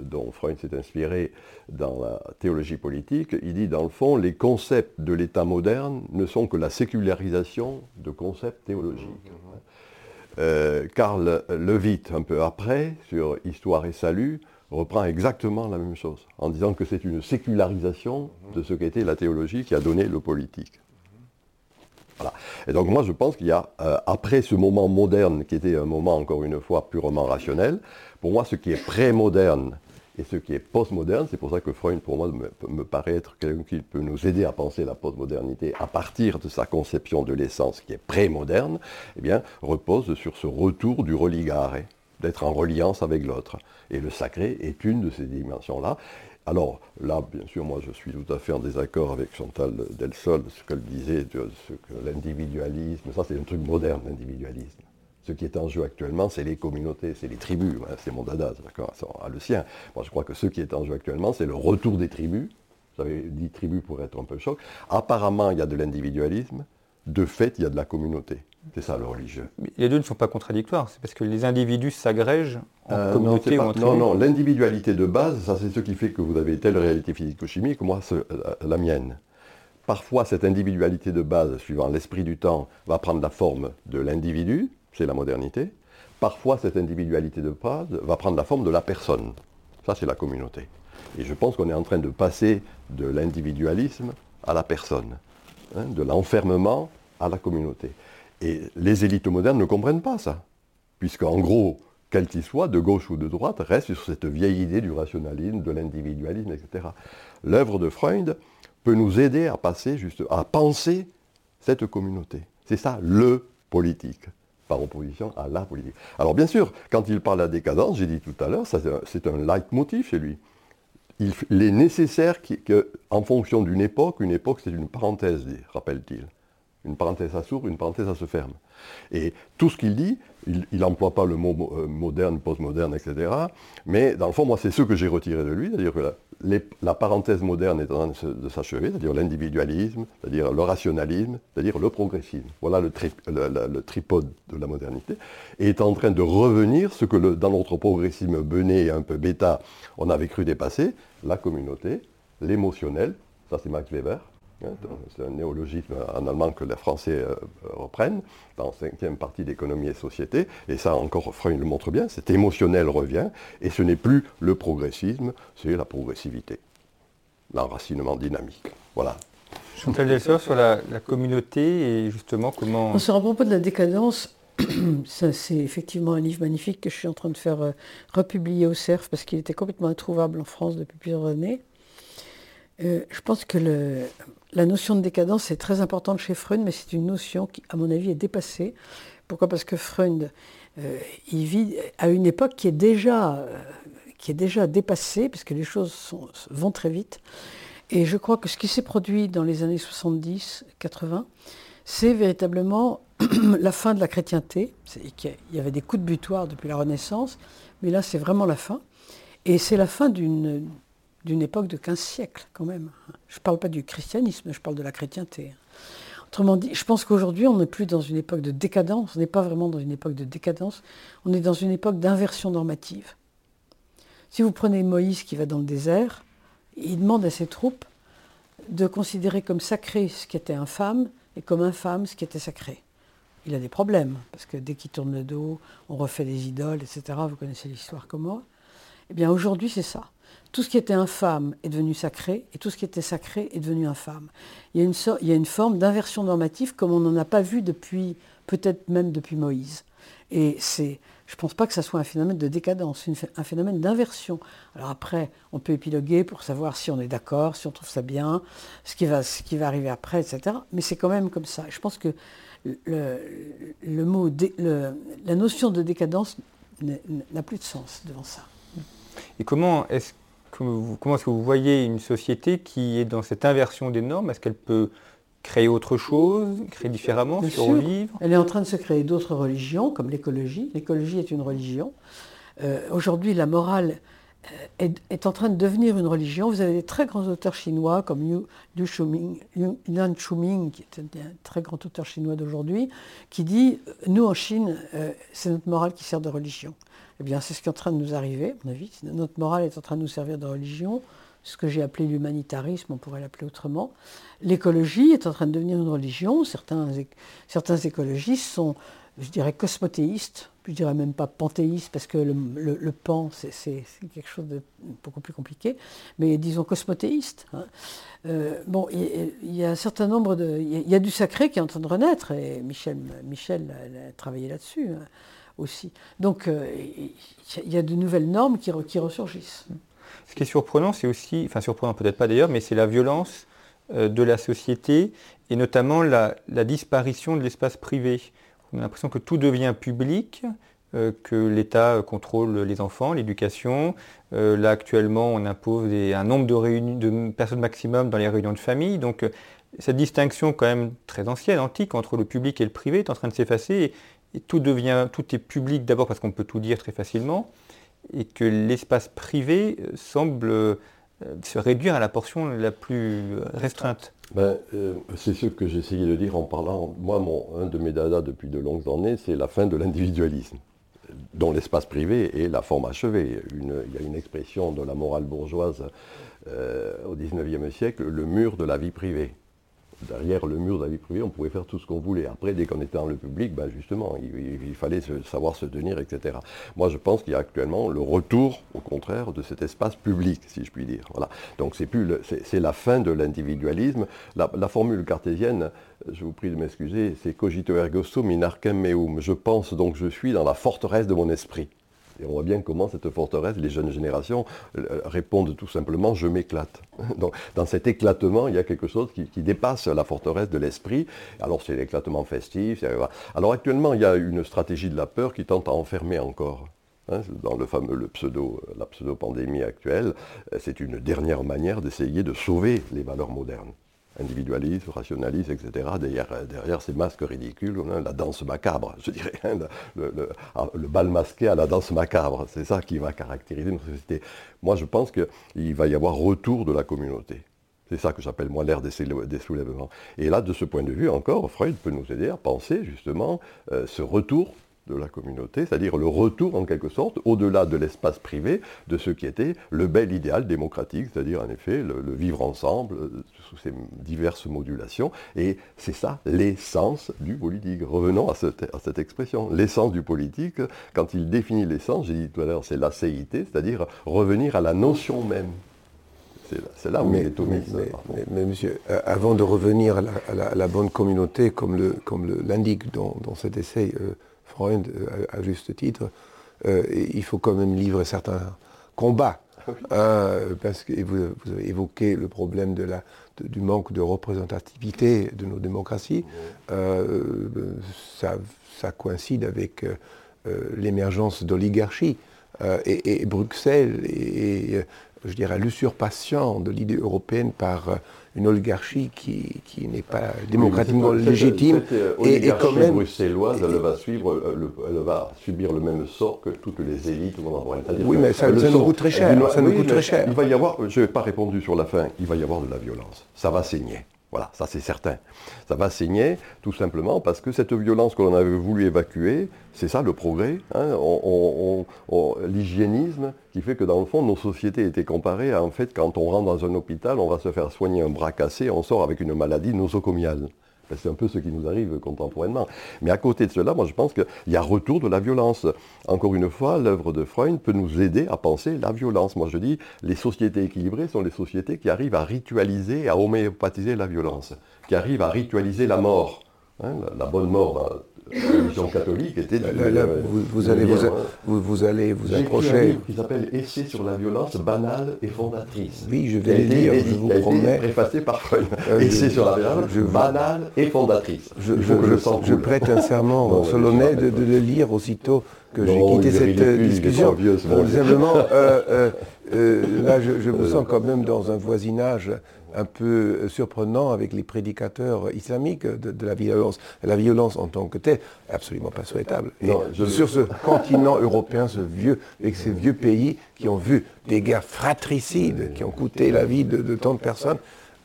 dont Freud s'est inspiré dans la théologie politique, il dit dans le fond, les concepts de l'État moderne ne sont que la sécularisation de concepts théologiques. Karl Levitt, un peu après, sur Histoire et Salut, reprend exactement la même chose, en disant que c'est une sécularisation de ce qu'était la théologie qui a donné le politique. Et donc moi je pense qu'il y a, euh, après ce moment moderne, qui était un moment encore une fois purement rationnel, pour moi ce qui est pré-moderne et ce qui est post-moderne, c'est pour ça que Freud pour moi me, paraît être quelqu'un qui peut nous aider à penser la post-modernité à partir de sa conception de l'essence qui est pré-moderne, eh bien repose sur ce retour du religare d'être en reliance avec l'autre. Et le sacré est une de ces dimensions-là. Alors là, bien sûr, moi je suis tout à fait en désaccord avec Chantal Delsol, ce qu'elle disait, ce que l'individualisme, ça c'est un truc moderne, l'individualisme. Ce qui est en jeu actuellement, c'est les communautés, c'est les tribus. c'est mon dada, d'accord, à le sien. Moi je crois que ce qui est en jeu actuellement, c'est le retour des tribus. J'avais dit tribus pour être un peu choc. Apparemment, il y a de l'individualisme. De fait, il y a de la communauté. C'est ça le religieux. les deux ne sont pas contradictoires, c'est parce que les individus s'agrègent en euh, communauté non, ou en Non, non, l'individualité de base, ça c'est ce qui fait que vous avez telle réalité physico-chimique, moi la, mienne. Parfois, cette individualité de base, suivant l'esprit du temps, va prendre la forme de l'individu, c'est la modernité. Parfois, cette individualité de base va prendre la forme de la personne. Ça, c'est la communauté. Et je pense qu'on est en train de passer de l'individualisme à la personne, hein, de l'enfermement à la communauté. Et les élites modernes ne comprennent pas ça, puisqu'en gros, quel qu'il soit, de gauche ou de droite, reste sur cette vieille idée du rationalisme, de l'individualisme, etc. L'œuvre de Freud peut nous aider à passer juste, à penser cette communauté. C'est ça le politique, par opposition à la politique. Alors bien sûr, quand il parle de la décadence, j'ai dit tout à l'heure, c'est un leitmotiv chez lui. Il, est nécessaire qu'en fonction d'une époque, une époque c'est une parenthèse, rappelle-t-il. Une parenthèse à s'ouvre, une parenthèse à se ferme. Et tout ce qu'il dit, il n'emploie pas le mot euh, moderne, postmoderne, etc. Mais dans le fond, moi, c'est ce que j'ai retiré de lui, c'est-à-dire que la, parenthèse moderne est en train de s'achever, c'est-à-dire l'individualisme, c'est-à-dire le rationalisme, c'est-à-dire le progressisme. Voilà le, tripode de la modernité. Et est en train de revenir ce que dans notre progressisme bené un peu bêta, on avait cru dépasser, la communauté, l'émotionnel, ça c'est Max Weber, c'est un néologisme en allemand que les Français euh, reprennent dans la cinquième partie d'économie et société. Et ça, encore, Freud le montre bien, cet émotionnel revient. Et ce n'est plus le progressisme, c'est la progressivité, l'enracinement dynamique. Voilà. Chantal Delsor sur la, communauté et justement comment... Sur à propos de la décadence, c'est effectivement un livre magnifique que je suis en train de faire euh, republier au CERF parce qu'il était complètement introuvable en France depuis plusieurs années. Je pense que la notion de décadence est très importante chez Freud, mais c'est une notion qui, à mon avis, est dépassée. Pourquoi? Parce que Freud, il vit à une époque qui est déjà, qui est déjà dépassée, puisque les choses vont très vite. Et je crois que ce qui s'est produit dans les années 70-80, c'est véritablement la fin de la chrétienté. Il y avait des coups de butoir depuis la Renaissance, mais là c'est vraiment la fin. Et c'est la fin d'une, époque de 15 siècles quand même. Je ne parle pas du christianisme, je parle de la chrétienté. Autrement dit, je pense qu'aujourd'hui on n'est plus dans une époque de décadence, on n'est pas vraiment dans une époque de décadence, on est dans une époque d'inversion normative. Si vous prenez Moïse qui va dans le désert, il demande à ses troupes de considérer comme sacré ce qui était infâme et comme infâme ce qui était sacré. Il a des problèmes, parce que dès qu'il tourne le dos, on refait des idoles, etc. Vous connaissez l'histoire comme moi. Eh bien aujourd'hui c'est ça. Tout ce qui était infâme est devenu sacré, et tout ce qui était sacré est devenu infâme. Il y a une, forme d'inversion normative comme on n'en a pas vu depuis, peut-être même depuis Moïse. Et c'est je ne pense pas que ça soit un phénomène de décadence, un phénomène d'inversion. Alors après, on peut épiloguer pour savoir si on est d'accord, si on trouve ça bien, ce qui va, arriver après, etc. Mais c'est quand même comme ça. Je pense que la notion de décadence n'a plus de sens devant ça. Et comment est-ce comment est-ce que vous voyez une société qui est dans cette inversion des normes? Est-ce qu'elle peut créer autre chose, créer différemment, survivre? Elle est en train de se créer d'autres religions, comme l'écologie. L'écologie est une religion. Euh, aujourd'hui, la morale euh, est, en train de devenir une religion. Vous avez des très grands auteurs chinois comme Liu, Shuming, Yan Shuming, qui est un, très grand auteur chinois d'aujourd'hui, qui dit Nous, en Chine, euh, c'est notre morale qui sert de religion. Eh bien, c'est ce qui est en train de nous arriver, à mon avis. Notre morale est en train de nous servir de religion ce que j'ai appelé l'humanitarisme, on pourrait l'appeler autrement. L'écologie est en train de devenir une religion. Certains, certains écologistes sont, je dirais, cosmothéistes. Je dirais même pas panthéistes, parce que le, pan, c'est quelque chose de beaucoup plus compliqué. Mais disons cosmothéistes. Hein. Euh, bon, il y, a un certain nombre de... Il y a du sacré qui est en train de renaître, et Michel, Michel a, travaillé là-dessus hein, Donc, euh, il y a de nouvelles normes qui, qui ressurgissent. Ce qui est surprenant, c'est aussi, enfin surprenant peut-être pas d'ailleurs, mais c'est la violence euh, de la société et notamment la, disparition de l'espace privé. On a l'impression que tout devient public, euh, que l'État contrôle les enfants, l'éducation. Là actuellement, on impose un nombre de, personnes maximum dans les réunions de famille. Donc cette distinction quand même très ancienne, antique, entre le public et le privé est en train de s'effacer tout est public d'abord parce qu'on peut tout dire très facilement et que l'espace privé euh, semble euh, se réduire à la portion la plus restreinte. Ben, euh, c'est ce que essayé de dire en parlant. Moi, un de mes dadas depuis de longues années, c'est la fin de l'individualisme, dont l'espace privé est la forme achevée. il y a une expression de la morale bourgeoise au XIXe siècle, le mur de la vie privée derrière le mur de la vie privée, on pouvait faire tout ce qu'on voulait. Après, dès qu'on était dans le public, ben justement, il, fallait savoir se tenir, etc. Moi, je pense qu'il y a actuellement le retour, au contraire, de cet espace public, si je puis dire. Voilà. Donc, c'est la fin de l'individualisme. La, formule cartésienne, je vous prie de m'excuser, c'est cogito ergo sum in meum. Je pense donc je suis dans la forteresse de mon esprit. Et on voit bien comment cette forteresse, les jeunes générations euh, répondent tout simplement je m'éclate. Dans cet éclatement, il y a quelque chose qui, dépasse la forteresse de l'esprit. Alors c'est l'éclatement festif. Alors actuellement, il y a une stratégie de la peur qui tente à enfermer encore. Hein, dans le fameux pseudo, la pseudo-pandémie actuelle, c'est une dernière manière d'essayer de sauver les valeurs modernes individualiste, rationaliste, etc. Derrière, ces masques ridicules, la danse macabre, je dirais, hein, ah, le, bal masqué à la danse macabre. C'est ça qui va caractériser notre société. Moi, je pense qu'il va y avoir retour de la communauté. C'est ça que j'appelle moi l'ère des, soulèvements. Et là, de ce point de vue, encore, Freud peut nous aider à penser justement euh, ce retour de la communauté, c'est-à-dire le retour en quelque sorte, au-delà de l'espace privé, de ce qui était le bel idéal démocratique, c'est-à-dire en effet le, vivre ensemble euh, sous ces diverses modulations. Et c'est ça l'essence du politique. Revenons à cette, à cette expression. L'essence du politique, quand il définit l'essence, j'ai dit tout à l'heure, c'est l'acéité, c'est-à-dire revenir à la notion même. C'est là où mais, il est mais, mais, monsieur, euh, avant de revenir à la, bonne communauté, comme l'indique le, comme dans, dans, cet essai, euh, Freud, euh, à, juste titre, euh, il faut quand même livrer certains combats parce que vous, avez évoqué le problème de la, du manque de représentativité de nos démocraties. ça, ça, coïncide avec l'émergence d'oligarchies. Et, et, Bruxelles et, je dirais, l'usurpation de l'idée européenne par euh, une oligarchie qui, qui n'est pas démocratiquement légitime. Cette, et, quand même bruxelloise, elle va, suivre, euh, elle va subir le même sort que toutes les élites. Oui, mais ça, nous coûte très cher. Ça nous coûte très cher. Il va y avoir, je n'ai pas répondu sur la fin, il va y avoir de la violence. Ça va saigner. Voilà, ça c'est certain. Ça va saigner tout simplement parce que cette violence que l'on avait voulu évacuer, c'est ça le progrès, hein. l'hygiénisme qui fait que dans le fond nos sociétés étaient comparées à en fait quand on rentre dans un hôpital, on va se faire soigner un bras cassé, on sort avec une maladie nosocomiale. C'est un peu ce qui nous arrive contempoirainement. Mais à côté de cela, moi je pense qu'il y a retour de la violence. Encore une fois, l'œuvre de Freud peut nous aider à penser la violence. Moi je dis, les sociétés équilibrées sont les sociétés qui arrivent à ritualiser, à homéopathiser la violence, qui arrivent à ritualiser la mort. Hein, la, bonne mort la religion catholique était vous, allez, vous, vous, allez vous approcher. un livre qui s'appelle Essai sur la violence banale et fondatrice. Oui, je vais le dire, je vous promets. préfacé par Freud. Euh, Essai sur la violence banale et fondatrice. Je, je prête un serment solennel de, le lire aussitôt que j'ai quitté cette euh, discussion. Simplement, euh, là, je, me sens quand même dans un voisinage un peu surprenant avec les prédicateurs islamiques de, la violence. La violence en tant que telle, absolument pas souhaitable. Sur ce continent européen, ce vieux, avec ces vieux pays qui ont vu des guerres fratricides, qui ont coûté la vie de, tant de personnes,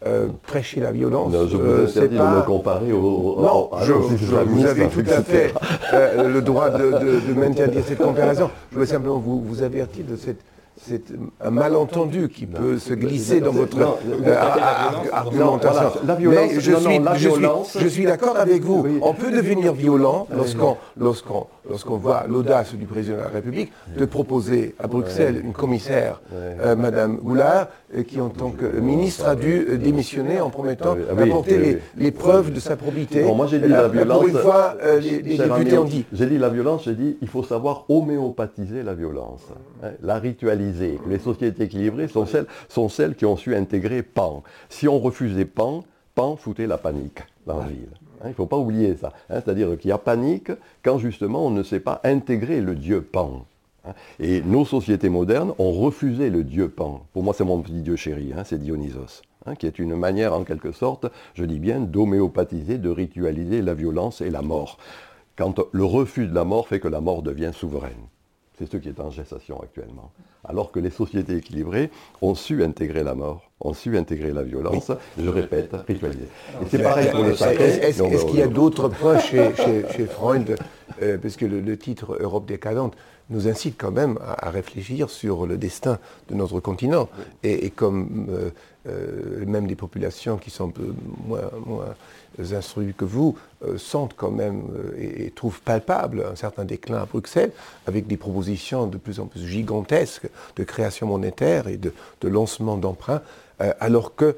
euh, prêcher la violence. je vous euh, interdis de me comparer au. Non, vous avez tout à fait euh, le droit de, de m'interdire cette comparaison. Je veux simplement vous, vous avertir de cette c'est un malentendu qui peut se glisser dans votre argumentation. La violence, je, suis, je, suis, d'accord avec vous. On peut devenir violent lorsqu'on lorsqu'on lorsqu'on voit l'audace du président de la République de proposer à Bruxelles une commissaire, euh, Madame Goulard, euh, qui en tant que ministre a dû euh, démissionner en promettant ah d'apporter les, preuves de sa probité. moi j'ai dit la violence. Pour une fois, les, députés ont dit. J'ai dit la violence, j'ai dit il faut savoir homéopathiser la violence, hein, la ritualiser les sociétés équilibrées sont celles, qui ont su intégrer Pan. Si on refusait Pan, Pan foutait la panique dans la ville. Hein, il ne faut pas oublier ça. Hein. C'est-à-dire qu'il y a panique quand justement on ne sait pas intégrer le dieu Pan. Hein. Et nos sociétés modernes ont refusé le dieu Pan. Pour moi, c'est mon petit dieu chéri, c'est Dionysos. qui est une manière, en quelque sorte, je dis bien, d'homéopathiser, de ritualiser la violence et la mort. Quand le refus de la mort fait que la mort devient souveraine. C'est ce qui est en gestation actuellement. Alors que les sociétés équilibrées ont su intégrer la mort, ont su intégrer la violence, je répète, ritualiser. Et c'est pareil pour le sacré. Est-ce qu'il y a d'autres points chez, Freud, euh, parce que le, titre Europe décadente nous incite quand même à, réfléchir sur le destin de notre continent. Et, comme euh, euh, même des populations qui sont un peu moins, moins instruits que vous euh, sentent quand même euh, et, trouvent palpable un certain déclin à Bruxelles, avec des propositions de plus en plus gigantesques de création monétaire et de, lancement d'emprunts, alors qu'il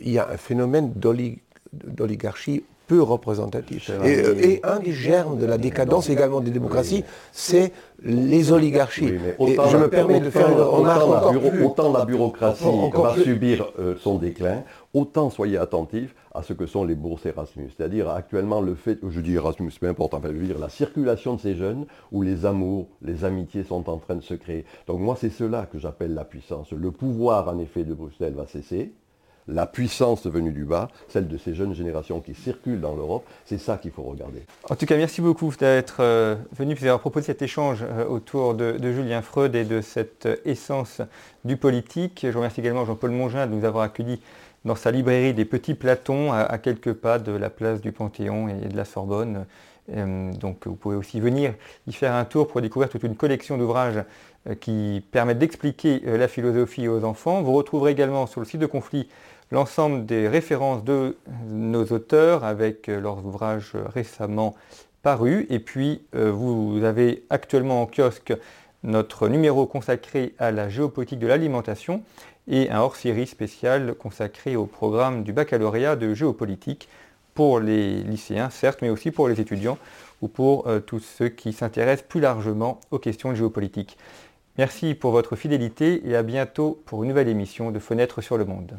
y a un phénomène d'oligarchie peu représentatif. Et, un des germes de la décadence également des démocraties, c'est les oligarchies. et je me permets de faire une remarque autant, la, autant la bureaucratie va subir euh, son déclin, autant soyez attentifs à ce que sont les bourses Erasmus. C'est-à-dire actuellement le fait, je dis Erasmus, c'est important, je veux dire la circulation de ces jeunes où les amours, les amitiés sont en train de se créer. Donc moi c'est cela que j'appelle la puissance. Le pouvoir en effet de Bruxelles va cesser, la puissance venue du bas, celle de ces jeunes générations qui circulent dans l'Europe, c'est ça qu'il faut regarder. En tout cas, merci beaucoup d'être euh, venu et d'avoir proposé cet échange euh, autour de, Julien Freud et de cette euh, essence du politique. Je remercie également Jean-Paul Mongin de nous avoir accueillis dans sa librairie des Petits Platons, à, quelques pas de la place du Panthéon et de la Sorbonne. donc vous pouvez aussi venir y faire un tour pour découvrir toute une collection d'ouvrages qui permettent d'expliquer la philosophie aux enfants. Vous retrouverez également sur le site de Conflit l'ensemble des références de nos auteurs avec euh, leurs ouvrages récemment parus. Et puis, euh, vous avez actuellement en kiosque notre numéro consacré à la géopolitique de l'alimentation et un hors-série spécial consacré au programme du baccalauréat de géopolitique pour les lycéens, certes, mais aussi pour les étudiants ou pour euh, tous ceux qui s'intéressent plus largement aux questions de géopolitique. Merci pour votre fidélité et à bientôt pour une nouvelle émission de Fenêtre sur le monde.